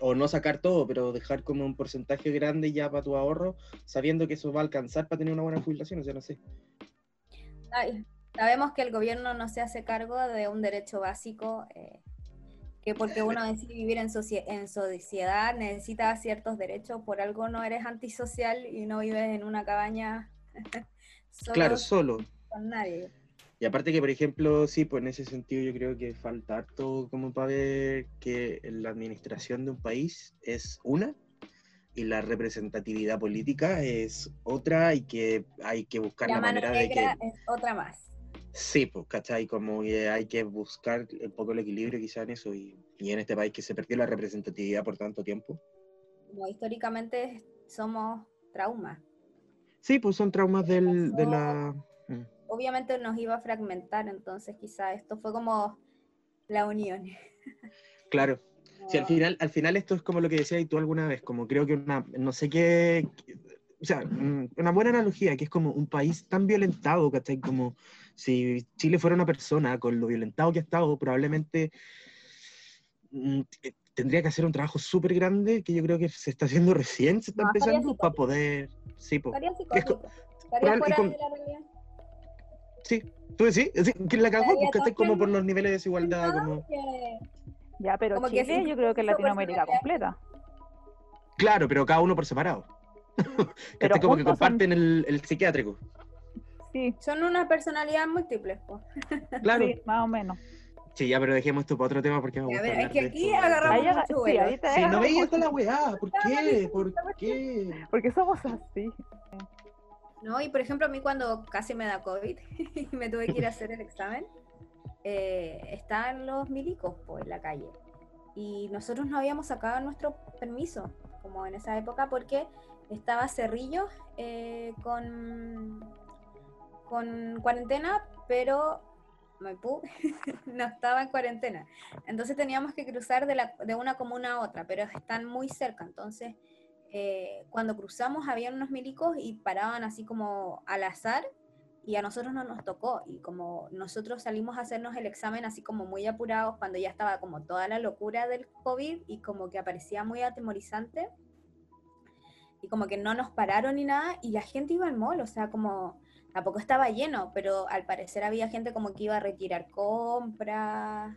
O no sacar todo, pero dejar como un porcentaje grande ya para tu ahorro, sabiendo que eso va a alcanzar para tener una buena jubilación, o sea, no sé. Ay, sabemos que el gobierno no se hace cargo de un derecho básico, eh, que porque uno decide vivir en, socie- en sociedad necesita ciertos derechos, por algo no eres antisocial y no vives en una cabaña solo Claro, solo. con nadie. Y aparte que, por ejemplo, sí, pues en ese sentido yo creo que falta harto como para ver que la administración de un país es una y la representatividad política es otra y que hay que buscar La la, manera de que... es otra más. Sí, pues, ¿cachai? Como que hay que buscar un poco el equilibrio quizá en eso y, y en este país que se perdió la representatividad por tanto tiempo. Históricamente somos traumas. Sí, pues son traumas del, de la... Obviamente nos iba a fragmentar, entonces quizá esto fue como la unión. Claro. Sí, al final, al final esto es como lo que decías tú alguna vez, como creo que una, no sé qué, o sea, mm, una buena analogía, que es como un país tan violentado, ¿cachai? Como si Chile fuera una persona, con lo violentado que ha estado, probablemente mm, eh, tendría que hacer un trabajo súper grande, que yo creo que se está haciendo recién, se está No, empezando, para poder, sí, po. Es con- de la realidad. Sí, tú decís, sí, que la cagó, porque tan como por los niveles de desigualdad, como... Que- Ya, pero Como que sí, yo creo que es Latinoamérica personalidad. completa. Claro, pero cada uno por separado. Pero ¿Cachai? Como que son- comparten el, el psiquiátrico. Sí, Son unas personalidades múltiples, po. Claro. sí, más o menos. Sí, ya, pero dejemos esto para otro tema porque me gusta pero es que aquí esto. agarramos Ahí mucho sí, vuelo. ahí te Sí, no veía con la weá, ¿por qué? ¿Por qué? Porque somos así. No, y por ejemplo, a mí cuando casi me da COVID y me tuve que ir a hacer el examen, eh, estaban los milicos po, en la calle. Y nosotros no habíamos sacado nuestro permiso, como en esa época, porque estaba Cerrillo eh, con, con cuarentena, pero Maipú no estaba en cuarentena. Entonces teníamos que cruzar de, la- de una comuna a otra, pero están muy cerca. Entonces, eh, cuando cruzamos, habían unos milicos y paraban así como al azar y a nosotros no nos tocó. Y como nosotros salimos a hacernos el examen así como muy apurados cuando ya estaba como toda la locura del COVID y como que aparecía muy atemorizante. Y como que no nos pararon ni nada y la gente iba al mall, o sea, como tampoco estaba lleno, pero al parecer había gente como que iba a retirar compras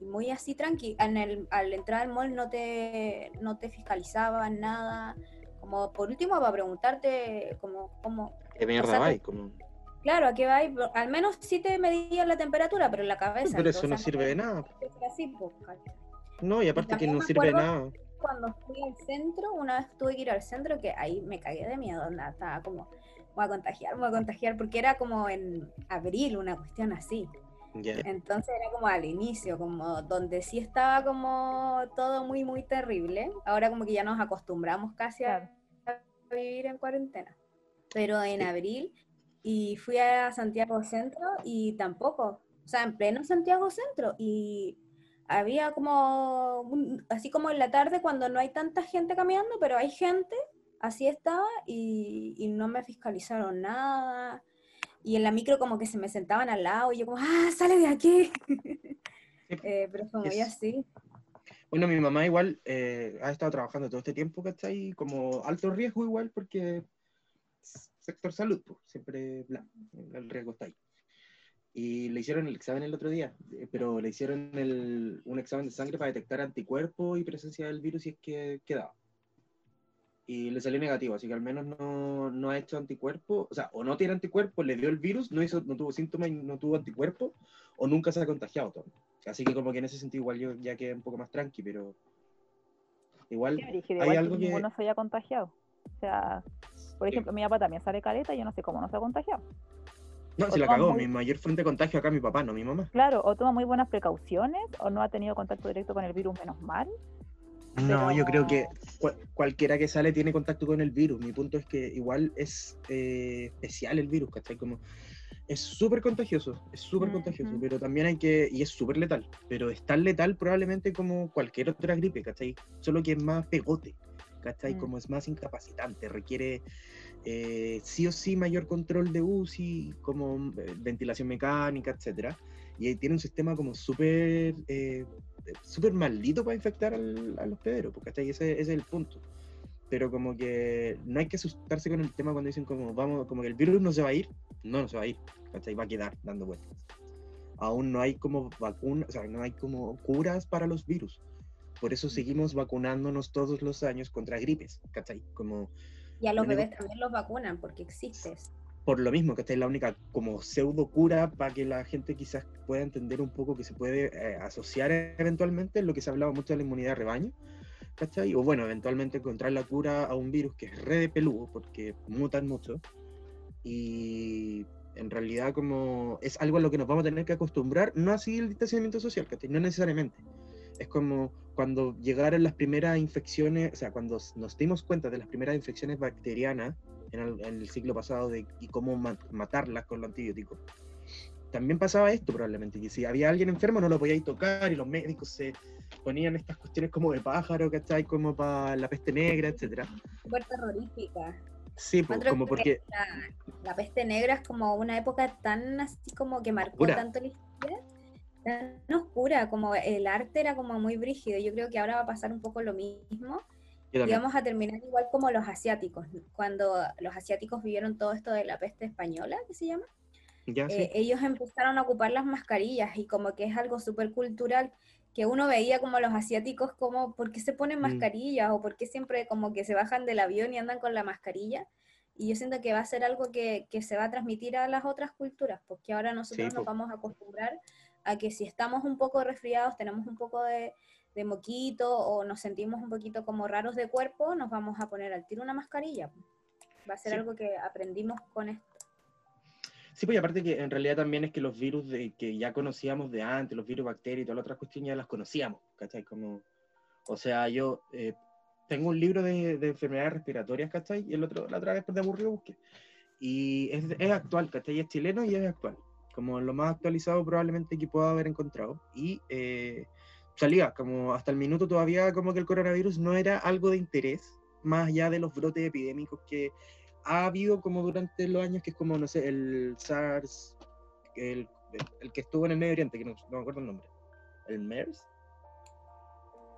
y muy así tranqui. En el, al entrar al mall no te, no te fiscalizaban nada. Como por último para preguntarte como, como ¿Qué mierda sea, Como... Claro, ¿a qué va? Al menos sí te medían la temperatura, pero en la cabeza. Pero eso no sirve de nada. así, pues. No, y aparte que no sirve de nada. Cuando fui al centro, una vez tuve que ir al centro, que ahí me cagué de miedo, onda, estaba como, voy a contagiar, voy a contagiar, porque era como en abril, una cuestión así. Ya. Entonces era como al inicio, como donde sí estaba como todo muy, muy terrible. Ahora como que ya nos acostumbramos casi a, a vivir en cuarentena. Pero en Sí. abril y fui a Santiago Centro y tampoco, o sea, en pleno Santiago Centro y había como, un- así como en la tarde cuando no hay tanta gente caminando, pero hay gente, así estaba y, y no me fiscalizaron nada. Y en la micro como que se me sentaban al lado y yo como, ah, sale de aquí. Eh, pero fue muy así. Bueno, mi mamá igual eh, ha estado trabajando todo este tiempo, ¿cachai? Como alto riesgo igual porque sector salud, pues, siempre bla, el riesgo está ahí. Y le hicieron el examen el otro día, eh, pero le hicieron el- un examen de sangre para detectar anticuerpos y presencia del virus si es que quedaba. Y le salió negativo, así que al menos no, no ha hecho anticuerpos, o sea, o no tiene anticuerpos, le dio el virus, no, hizo, no tuvo síntomas y no tuvo anticuerpos, o nunca se ha contagiado todo. Así que como que en ese sentido igual yo ya quedé un poco más tranqui, pero igual Sí, hay igual algo que ninguno se haya contagiado. O sea, por Sí. ejemplo, mi papá también sale caleta y yo no sé cómo no se ha contagiado. No, se la o cagó, muy- mi mayor fuente de contagio acá mi papá, no mi mamá. Claro, o toma muy buenas precauciones, o no ha tenido contacto directo con el virus, menos mal. No, yo creo que cual- cualquiera que sale tiene contacto con el virus. Mi punto es que igual es eh, especial el virus, ¿cachai? Como es súper contagioso, es súper contagioso, pero también hay que, y es súper letal, pero es tan letal probablemente como cualquier otra gripe, ¿cachai? Solo que es más pegote, ¿cachai? Mm. Como es más incapacitante, requiere eh, sí o sí mayor control de UCI, como eh, ventilación mecánica, etcétera. Y ahí tiene un sistema como súper eh, súper maldito para infectar al- a los pederos, porque hasta ahí ese, ese es el punto. Pero como que no hay que asustarse con el tema cuando dicen como vamos, como que el virus no se va a ir, no, no se va a ir, ¿cachai? Va a quedar dando vueltas. Aún no hay como vacunas, o sea, no hay como curas para los virus. Por eso seguimos vacunándonos todos los años contra gripes, ¿cachai? Como Y a los bebés también los vacunan porque existe. Por lo mismo, que esta es la única como pseudo cura para que la gente quizás pueda entender un poco que se puede eh, asociar eventualmente en lo que se hablaba mucho de la inmunidad de rebaño, ¿cachai? O bueno, eventualmente encontrar la cura a un virus que es re de peludo, porque mutan mucho, y en realidad como es algo a lo que nos vamos a tener que acostumbrar, no así el distanciamiento social, ¿cachai? No necesariamente. Es como cuando llegaron las primeras infecciones, o sea, cuando nos dimos cuenta de las primeras infecciones bacterianas en el, en el siglo pasado de, y cómo ma- matarlas con los antibióticos. También pasaba esto probablemente, que si había alguien enfermo no lo podíais tocar y los médicos se ponían estas cuestiones como de pájaro, ¿cachai? Como para la peste negra, etcétera. Súper terrorífica. Sí, pues, como que porque... La, la peste negra es como una época tan así como que marcó tanto la historia, tan oscura, como el arte era como muy brígido. Yo creo que ahora va a pasar un poco lo mismo. Y vamos a terminar igual como los asiáticos, cuando los asiáticos vivieron todo esto de la peste española, que se llama. Ya, sí. eh, ellos empezaron a ocupar las mascarillas y como que es algo súper cultural que uno veía como los asiáticos como, ¿por qué se ponen Mm. mascarillas? O ¿por qué siempre como que se bajan del avión y andan con la mascarilla? Y yo siento que va a ser algo que, que se va a transmitir a las otras culturas, porque ahora nosotros Sí, nos vamos a acostumbrar a que si estamos un poco resfriados, tenemos un poco de, de moquito o nos sentimos un poquito como raros de cuerpo, nos vamos a poner al tiro una mascarilla. Va a ser Sí. algo que aprendimos con esto. Sí, pues y aparte que en realidad también es que los virus de, que ya conocíamos de antes, los virus, bacterias y todas las otras cuestiones ya las conocíamos, ¿cachai? Como, o sea, yo eh, tengo un libro de, de enfermedades respiratorias, ¿cachai? Y el otro, la otra vez por de aburrido busqué. Y es, es actual, ¿cachai? Es chileno y es actual. Como lo más actualizado probablemente que pueda haber encontrado. Y eh, salía, como hasta el minuto todavía como que el coronavirus no era algo de interés, más allá de los brotes epidémicos que ha habido como durante los años, que es como, no sé, el SARS, el, el que estuvo en el Medio Oriente, que no, no me acuerdo el nombre. ¿El MERS?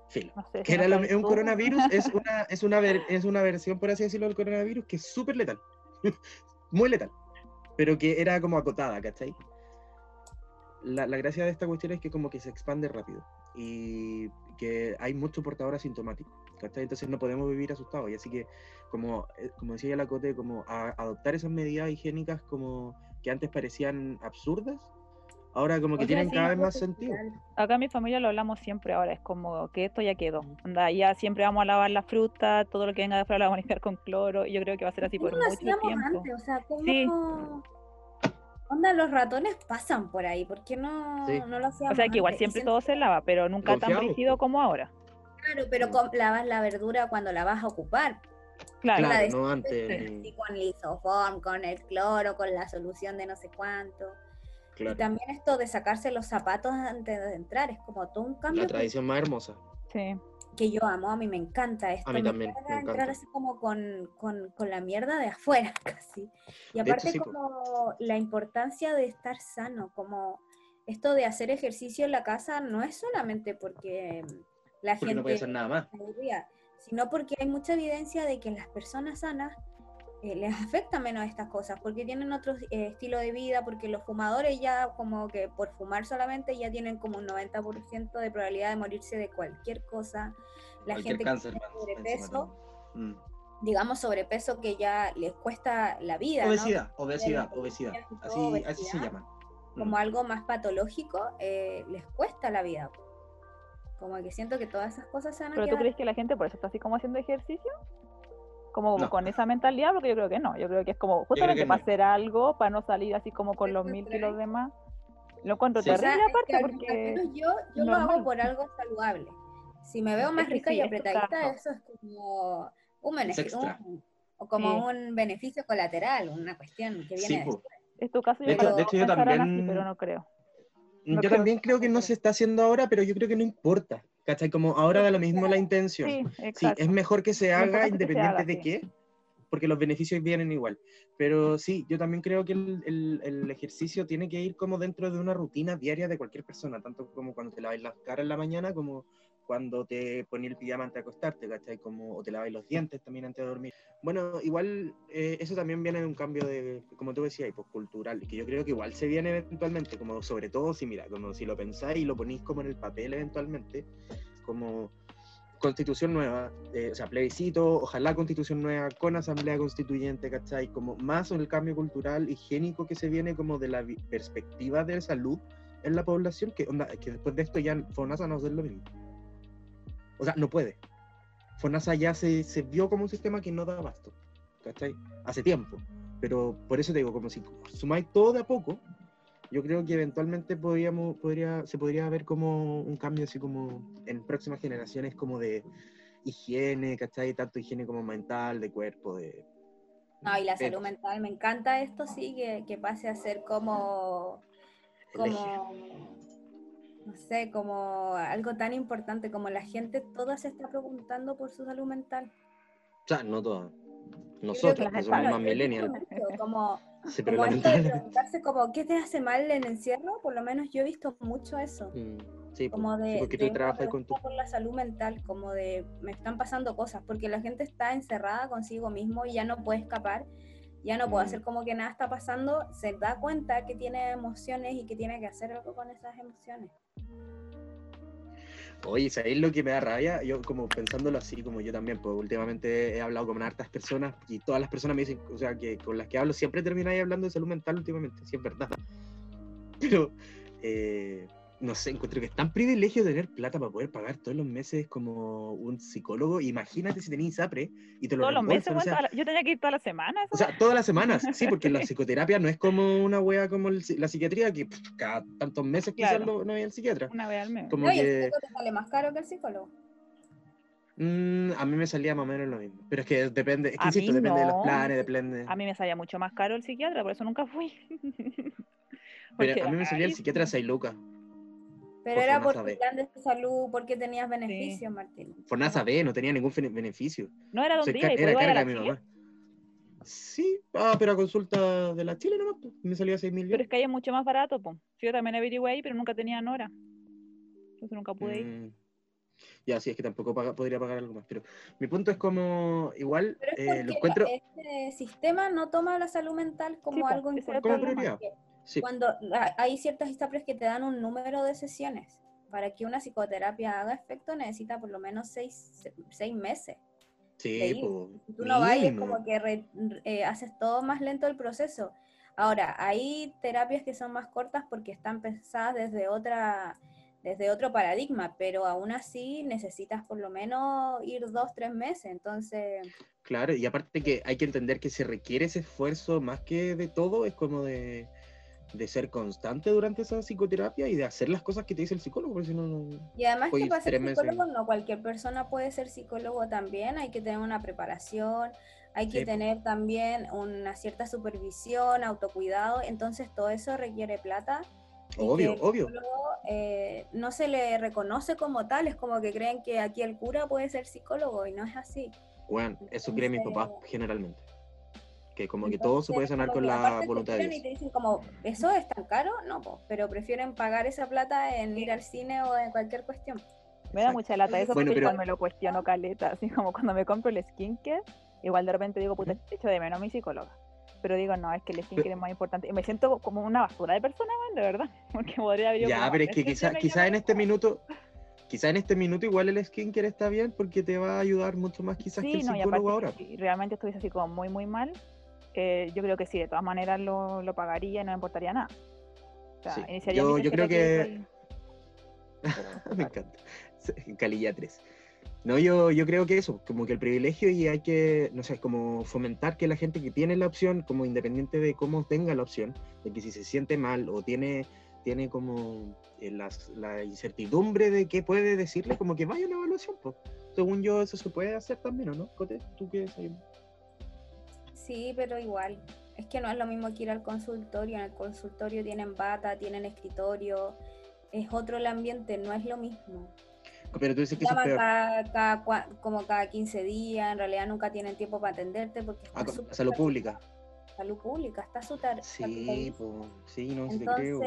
Filo. No sé, Que no era lo- un coronavirus, es una, es, una ver- es una versión, por así decirlo, del coronavirus que es súper letal. Muy letal. Pero que era como acotada, ¿cachai? La, la gracia de esta cuestión es que como que se expande rápido y que hay mucho portador asintomático, ¿cachai? Entonces no podemos vivir asustados y así que como, eh, como decía ya la Cote, como a- adoptar esas medidas higiénicas como que antes parecían absurdas, ahora como que Oye, tienen sí, cada vez más sentido. Acá en mi familia lo hablamos siempre ahora, es como que esto ya quedó. Anda, ya siempre vamos a lavar la fruta, todo lo que venga de afuera lo vamos a limpiar con cloro, y yo creo que va a ser así por ¿Cómo lo mucho hacíamos tiempo. antes? O sea, ¿cómo... Sí. Onda, los ratones pasan por ahí, ¿por qué no, Sí. no lo hacíamos O sea que igual? Y siempre todo se lava, pero nunca tan rígido como ahora. Claro, pero lavas la verdura cuando la vas a ocupar. Claro, no antes. Ni- con el isoform, con el cloro, con la solución de no sé cuánto. Y claro. también esto de sacarse los zapatos antes de entrar, es como todo un cambio La tradición más hermosa. sí. Que yo amo, a mí me encanta esto. A mí también, entrar así como con, con, con la mierda de afuera, casi. Y hecho, aparte sí, como la importancia de estar sano, como esto de hacer ejercicio en la casa no es solamente porque la Porque gente no puede hacer nada más. sino porque hay mucha evidencia de que las personas sanas eh, les afecta menos estas cosas, porque tienen otro eh, estilo de vida, porque los fumadores ya como que por fumar solamente ya tienen como un 90% de probabilidad de morirse de cualquier cosa. La Cualquier gente cáncer, que tiene sobrepeso. Mm. digamos, sobrepeso que ya les cuesta la vida. ¿no? Obesidad, obesidad, obesidad. Así, así se llama. como Mm. algo más patológico, eh, les cuesta la vida. Como que siento que todas esas cosas se van a ¿Pero tú crees que la gente por eso está así como haciendo ejercicio? Como No. con esa mentalidad, porque yo creo que no. Yo creo que es como justamente que para no. hacer algo, para no salir así como con los ¿Tú mil kilos de más. Lo encuentro Sí. O sea, terrible es que aparte al porque... menos yo, yo lo hago por algo saludable. Si me veo más que rica sí, y es apretadita, eso es como un Es beneficio. extra. un- o como un beneficio colateral, una cuestión que Sí, viene después. Es tu caso, De yo hecho- de que hecho, yo pensarán así, también- pero no creo. Yo No creo también que- creo que no se está haciendo ahora, pero yo creo que no importa. ¿Cachai? Como ahora da lo mismo la intención. Sí, Sí, es mejor que se haga que se independiente haga, de sí. qué, porque los beneficios vienen igual. Pero sí, yo también creo que el, el- el ejercicio tiene que ir como dentro de una rutina diaria de cualquier persona, tanto como cuando te lavas las caras en la mañana, como cuando te pones el pijama antes de acostarte, ¿cachai? Como, o te lavas los dientes también antes de dormir. Bueno, igual eh, eso también viene de un cambio de, como tú decías, pues, cultural, que yo creo que igual se viene eventualmente, como sobre todo si, mira, como si lo pensáis y lo ponéis como en el papel eventualmente, como constitución nueva, eh, o sea, plebiscito, ojalá constitución nueva con asamblea constituyente, ¿cachai? Como más el cambio cultural higiénico que se viene como de la perspectiva de salud en la población, que, onda, que después de esto ya FONASA no ser lo mismo. O sea, no puede. FONASA ya se, se vio como un sistema que no da abasto, ¿cachai? Hace tiempo. Pero por eso te digo, como si sumáis todo de a poco, yo creo que eventualmente podríamos, podría, se podría ver como un cambio así como en próximas generaciones como de higiene, ¿cachai? Tanto higiene como mental, de cuerpo, de... No, y la de- salud mental, me encanta esto, sí, que, que pase a ser como, como, no sé, como algo tan importante, como la gente toda se está preguntando por su salud mental. O sea, no todas. Nosotros, que que- somos bueno, más millennials. Como, Sí, como esto de lamentablemente... preguntarse como, ¿qué te hace mal el encierro? Por lo menos yo he visto mucho eso. Mm, Sí, como sí, de, porque tú trabajas con tu... por la salud mental, como de me están pasando cosas, porque la gente está encerrada consigo mismo y ya no puede escapar, ya no puede Mm. hacer como que nada está pasando, se da cuenta que tiene emociones y que tiene que hacer algo con esas emociones. Oye, ¿sabéis lo que me da rabia? Yo como pensándolo así, como yo también, pues últimamente he hablado con hartas personas y todas las personas me dicen, o sea, que con las que hablo siempre termináis hablando de salud mental últimamente, sí es verdad. Pero, eh, no sé, encuentro que es tan privilegio tener plata para poder pagar todos los meses como un psicólogo. Imagínate si tenéis APRE y te lo Todos los meses, o weón, sea, la- yo tenía que ir todas las semanas. o sea, todas las semanas, sí, porque la psicoterapia no es como una wea como el la psiquiatría, que pff, cada tantos meses quizás Claro. lo- no hay el psiquiatra. una vez al mes. Como No, y el que psicólogo te sale más caro que el psicólogo. mm, a mí me salía más o menos lo mismo. Pero es que depende, es que A insisto, depende de los no. planes, depende. A mí me salía mucho más caro el psiquiatra, por eso nunca fui. Pero a mí me salía el psiquiatra 6 lucas. Pero Por era por tu plan de salud, porque tenías beneficios, Martín. Fornasa B, no tenía ningún bene- beneficio. No era O de un sea, pues era iba a ir a carga de mi mamá. Sí, ah, pero a consulta de la Chile nomás, pues, me salía 6 mil Pero es que ahí es mucho más barato, pues. Yo también averigué ahí, pero nunca tenían hora. Entonces nunca pude ir. Mm. Ya, sí, es que tampoco paga- podría pagar algo más. Pero mi punto es como, igual, Pero es eh, porque lo encuentro este sistema no toma la salud mental como Sí, algo importante. Como prioridad. Sí, Cuando ha- hay ciertas ISAPRES que te dan un número de sesiones. Para que una psicoterapia haga efecto necesita por lo menos seis, seis meses. sí, Si tú no vas, es mínimo. como que re- eh, haces todo más lento el proceso. Ahora, hay terapias que son más cortas porque están pensadas desde otra desde otro paradigma, pero aún así necesitas por lo menos ir dos, tres meses. Entonces, Claro, y aparte que hay que entender que se requiere ese esfuerzo más que de todo, es como de, de ser constante durante esa psicoterapia y de hacer las cosas que te dice el psicólogo, porque si no, no... y además que para ser psicólogo no cualquier persona puede ser psicólogo también, hay que tener una preparación, hay que Sí. tener también una cierta supervisión, autocuidado, entonces todo eso requiere plata. Obvio, el obvio. psicólogo, eh, no se le reconoce como tal, es como que creen que aquí el cura puede ser psicólogo y no es así. Bueno, eso creen mis papás generalmente. Que como que todo se puede Entonces, sanar con que la voluntad de miran Y Dios. te dicen como, ¿eso es tan caro? No, po, pero prefieren pagar esa plata en ir al cine o en cualquier cuestión. Me da Exacto. mucha lata eso Bueno, porque pero- igual me lo cuestiono caleta, así como cuando me compro el skincare, igual de repente digo, puta, echo de menos a mi psicóloga. Pero digo, no, es que el skincare es más importante. Y me siento como una basura de persona, man, de verdad. Porque podría haber yo Ya, como pero es que quizá, sesiones quizá en este minuto, quizá en este minuto igual el skincare está bien porque te va a ayudar mucho más quizás que Sí, el no, y psicólogo aparte, ahora. si realmente estuviese así como muy, muy mal, eh, yo creo que sí, de todas maneras lo, lo pagaría y no me importaría nada. O sea, Sí, iniciaría yo- creo que- pero, Me encanta. Calilla 3. No, yo, yo creo que eso, como que el privilegio y hay que, no sé, como fomentar que la gente que tiene la opción, como independiente de cómo tenga la opción, de que si se siente mal o tiene, tiene como eh, las- la incertidumbre de qué puede decirle, como que vaya a una evaluación. Pues. Según yo, eso se puede hacer también, ¿o no? Cote, ¿tú qué sabes? Sí, pero igual. Es que no es lo mismo que ir al consultorio. En el consultorio tienen bata, tienen escritorio. Es otro el ambiente, no es lo mismo. Pero tú dices que eso es Llaman peor. cada, como cada 15 días, en realidad nunca tienen tiempo para atenderte porque A, está a súper salud pública. salud pública, está súper Sí, saturado. pues, sí, no, sí Entonces, creo.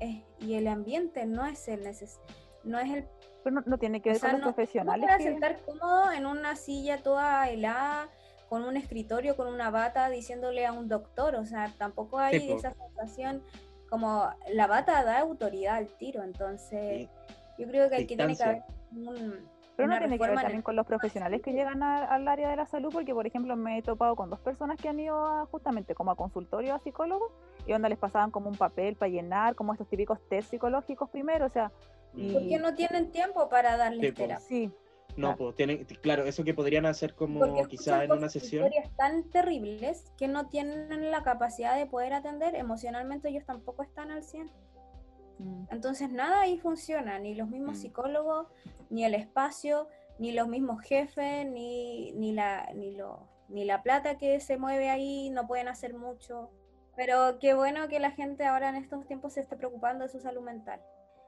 es- y el ambiente no es el neces no es el Pero no, no tiene que o ver sea, con no, los ¿cómo te profesionales. vas a que- sentar cómodo en una silla toda helada con un escritorio, con una bata diciéndole a un doctor? O sea, tampoco hay Sí, esa sensación como la bata da autoridad al tiro, entonces yo creo que aquí tiene que haber un, Pero no tiene que ver también el con los profesionales que llegan a- al área de la salud, porque por ejemplo me he topado con dos personas que han ido a- justamente como a consultorio a psicólogos y donde les pasaban como un papel para llenar, como estos típicos test psicológicos primero, o sea, Mm. porque no tienen tiempo para darles Sí, terapia. sí, No, Claro. pues tienen, claro, eso que podrían hacer como Porque quizá escuchan en una sesión. historias tan terribles que no tienen la capacidad de poder atender emocionalmente ellos tampoco están al 100 mm, entonces nada ahí funciona ni los mismos Mm. psicólogos ni el espacio ni los mismos jefes ni, ni la ni lo ni la plata que se mueve ahí no pueden hacer mucho pero qué bueno que la gente ahora en estos tiempos se esté preocupando de su salud mental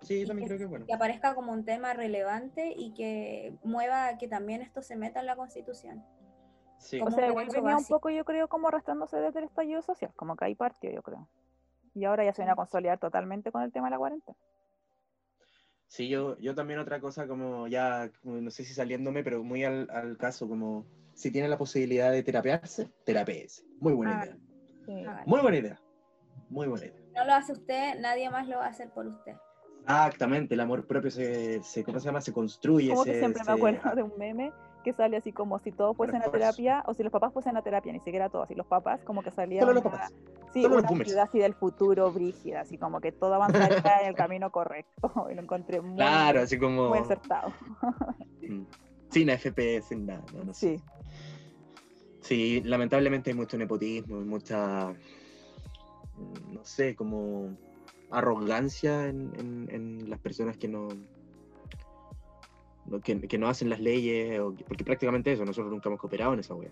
Sí, yo también que, creo que es bueno. que aparezca como un tema relevante y que mueva a que también esto se meta en la constitución Sí. o como sea, un igual venía un poco yo creo como arrastrándose desde el estallido social, como que ahí partió yo creo. Y ahora ya se viene a consolidar totalmente con el tema de la cuarentena. Sí, yo, yo también otra cosa como ya, no sé si saliéndome, pero muy al, al caso, como si tiene la posibilidad de terapearse, terapéese. Muy buena Ah, idea. Sí. hágalo. Muy buena idea. Muy buena idea. no lo hace usted nadie más lo va a hacer por usted Exactamente, el amor propio se, se ¿cómo se llama? Se construye. Como que se- siempre me acuerdo de un meme que sale así como si todos fuesen a terapia, o si los papás fuesen a terapia, ni siquiera todos, y los papás como que salían Solo los una, papás. sí, solo los una ciudad así del futuro brígida, así como que todo avanzaría en el camino correcto, y lo encontré muy, Claro, así como. muy acertado. Mm. Sin AFP, sin nada. No, no sé. Sí, Sí, lamentablemente hay mucho nepotismo, mucha, mm, no sé, como arrogancia en, en- en las personas que no, no- que, que no hacen las leyes, o- porque prácticamente eso, nosotros nunca hemos cooperado en esa wea.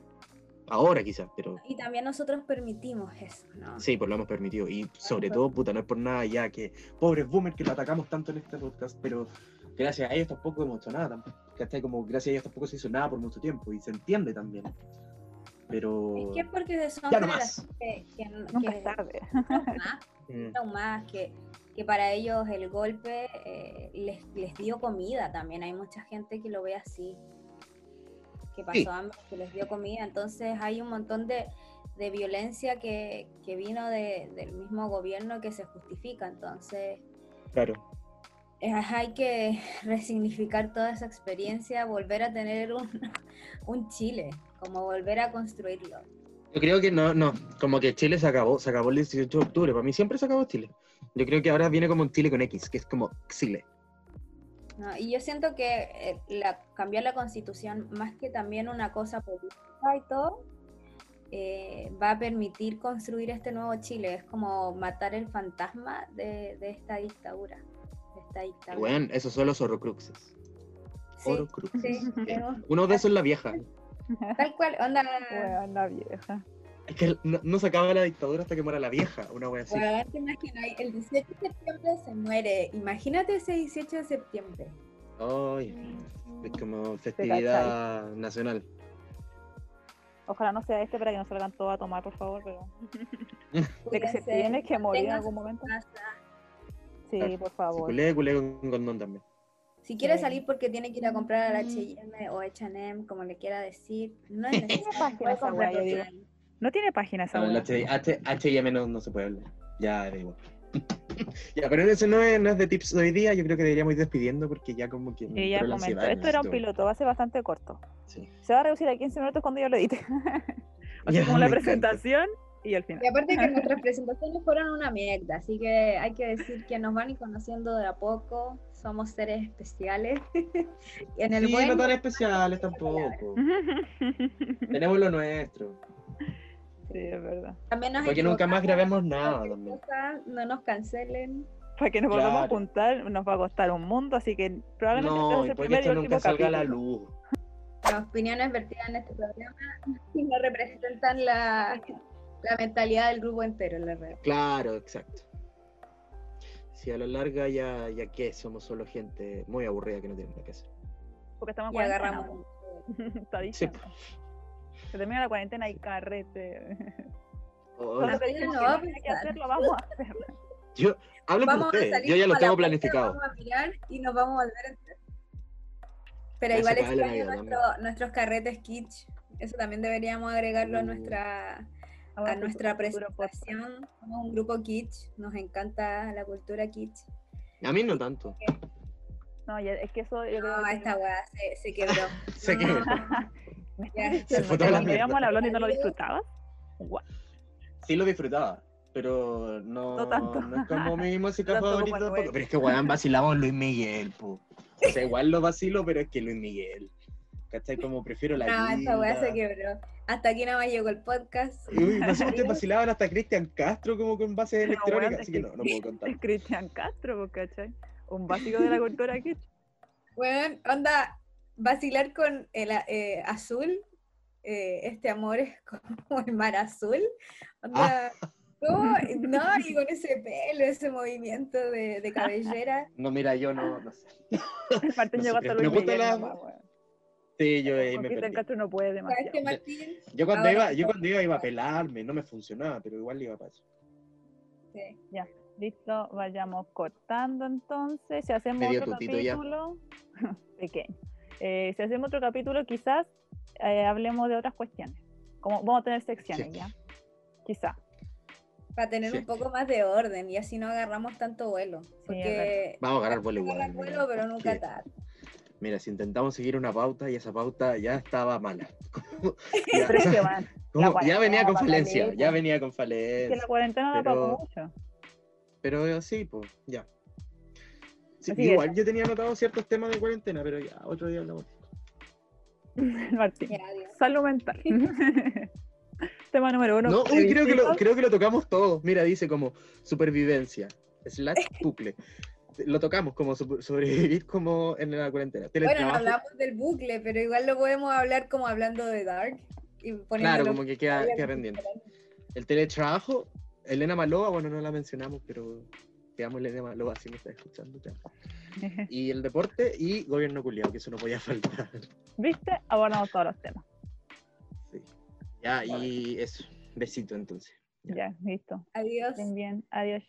Ahora quizás, pero y también nosotros permitimos eso no sí, pues lo hemos permitido. Y sobre todo, puta, no es por nada ya que, pobres boomers que lo atacamos tanto en este podcast, pero gracias a ellos tampoco hemos hecho nada, ¿cachai? Como gracias a ellos tampoco se hizo nada por mucho tiempo, y se entiende también. Pero... es que es porque son Ya no más. que, que, nunca que es tarde. traumadas, Mm. traumadas, que, que para ellos el golpe eh, les, les dio comida también hay mucha gente que lo ve así que pasó Sí. hambre que les dio comida entonces hay un montón de, de violencia que, que vino de- del mismo gobierno que se justifica entonces Claro. eh, hay que resignificar toda esa experiencia, volver a tener un, un Chile, como volver a construirlo. Yo creo que no, no, como que Chile se acabó, se acabó el 18 de octubre, para mí siempre se acabó Chile. Yo creo que ahora viene como un Chile con X, que es como Chile. ¿no? Y yo siento que eh, la, cambiar la constitución, más que también una cosa política y todo, eh, va a permitir construir este nuevo Chile. Es como matar el fantasma de, de esta dictadura. De esta dictadura. Bueno, esos son los horrocruxes. Sí, Horrocruxes. sí, Uno de esos es la vieja. Tal cual, onda. La vieja. Es que no, no se acaba la dictadura hasta que muera la vieja, una wea así. Bueno, te imaginas, el 18 de septiembre se muere. Imagínate ese 18 de septiembre. Ay, es como festividad nacional. Ojalá no sea este para que no salgan todos a tomar, por favor, pero de que se tiene que morir en algún en momento. casa. Sí, por favor. culé, culé con condón también. Si quiere Sí. salir porque tiene que ir a comprar al H&M o H&M, como le quiera decir, no es necesario. No tiene página esa No, H&M no, no se puede hablar. Ya da igual. Ya, pero eso no es, no es de tips de hoy día, yo creo que deberíamos ir despidiendo porque ya como que... Y ya la ansiedad, Esto era un piloto, va a ser bastante corto. Sí. Se va a reducir a 15 minutos cuando yo lo edite. Así Ya, como la presentación y al final. Y aparte que nuestras presentaciones fueron una mierda, así que hay que decir que nos van a ir conociendo de a poco, somos seres especiales. y en el Sí, buen no tan y especiales tampoco. Tenemos lo nuestro. sí, es verdad. también nos Porque nunca más grabemos nada no nos cancelen. Para que nos Claro. juntar nos va a costar un mundo, así que probablemente este No, es y el primer y esto último nunca salga a la luz. Las opiniones vertidas en este programa no representan la, la mentalidad del grupo entero, la verdad. Claro, exacto. Si a la larga ya, ya que somos solo gente muy aburrida que no tiene nada que hacer. Porque estamos en Y agarramos. Está diciendo. Se termina la cuarentena y carrete. Oh, no va no a había que pasar. hacer, lo vamos a hacer. yo, hablen por Vamos a ustedes, yo ya lo tengo planificado. Vamos a mirar y nos vamos a volver a entrar. Pero Ya igual extraño nuestro- nuestros carretes kitsch. Eso también deberíamos agregarlo a Uh. nuestra, A nuestra presentación. Somos un grupo kitsch, nos encanta la cultura kitsch. A mí no tanto. No, ya- es que eso yo creo No, que esta weá se, se quebró. Sé que No, me Ya, estás se fue toda la cuando íbamos mierda. blonde no lo disfrutabas. Guau. sí lo disfrutaba, pero no, No tanto. no es como mi música favorita tampoco. Pero es que weón vacilamos Luis Miguel, po. O sea, igual lo vacilo, pero es que Luis Miguel. ¿Cachai? Como prefiero la no, esta weá se quebró. Hasta aquí nada más llegó el podcast. Uy, no sé, ustedes vacilaban hasta Cristian Castro como con bases Pero, electrónicas, así que no, no puedo contar. Es Cristian Castro, po, ¿cachai? Un básico de la cultura aquí. Bueno, onda, vacilar con el eh, azul, eh, este amor es como el mar azul. Onda, ¿cómo? No, y con ese pelo, ese movimiento de, de cabellera. No, mira, yo no, no sé. Martín No llegó sé, hasta me Luis Miguel. la-. Sí, yo ahí Con me Cristian perdí. Castro no puede ¿Sabes qué, demasiado. Martín? Yo cuando, Ahora iba, yo cuando iba iba a pelarme, no me funcionaba, pero igual iba para eso. Sí. Listo, vayamos cortando entonces. Si hacemos otro ya. capítulo, pequeño. Eh, si hacemos otro capítulo, quizás eh, hablemos de otras cuestiones. Como vamos a tener secciones Sí. ya. Quizás. Para tener Sí. un poco más de orden y así no agarramos tanto vuelo. Porque Vamos a agarrar vuelo igual. vuelo, pero nunca Sí. Mira, si intentamos seguir una pauta y esa pauta ya estaba mala. Ya, Pero es que, ya venía con falencia, ya venía con es que la falencia. cuarentena da para Pero- mucho. Pero eh, sí, pues, ya. Sí, igual yo tenía anotado ciertos temas de cuarentena, pero ya, otro día hablamos. Martín. Salud mental. Tema número uno. No, uy, creo que, lo, plebiscito. creo que lo tocamos todo. Mira, dice como supervivencia, slash bucle. Lo tocamos como sobrevivir como en la cuarentena. Bueno, no hablamos del bucle, pero igual lo podemos hablar como hablando de Dark. Y claro, como que queda, queda pendiente. El teletrabajo, Elena Malova, bueno, no la mencionamos, pero digamos Elena Malova si me está escuchando. amo. Y el deporte y gobierno culiado, que eso no podía faltar. ¿Viste? Abordamos todos los temas. Sí. Ya, y eso. Besito entonces. Ya, listo. Adiós. Estén bien. Adiós.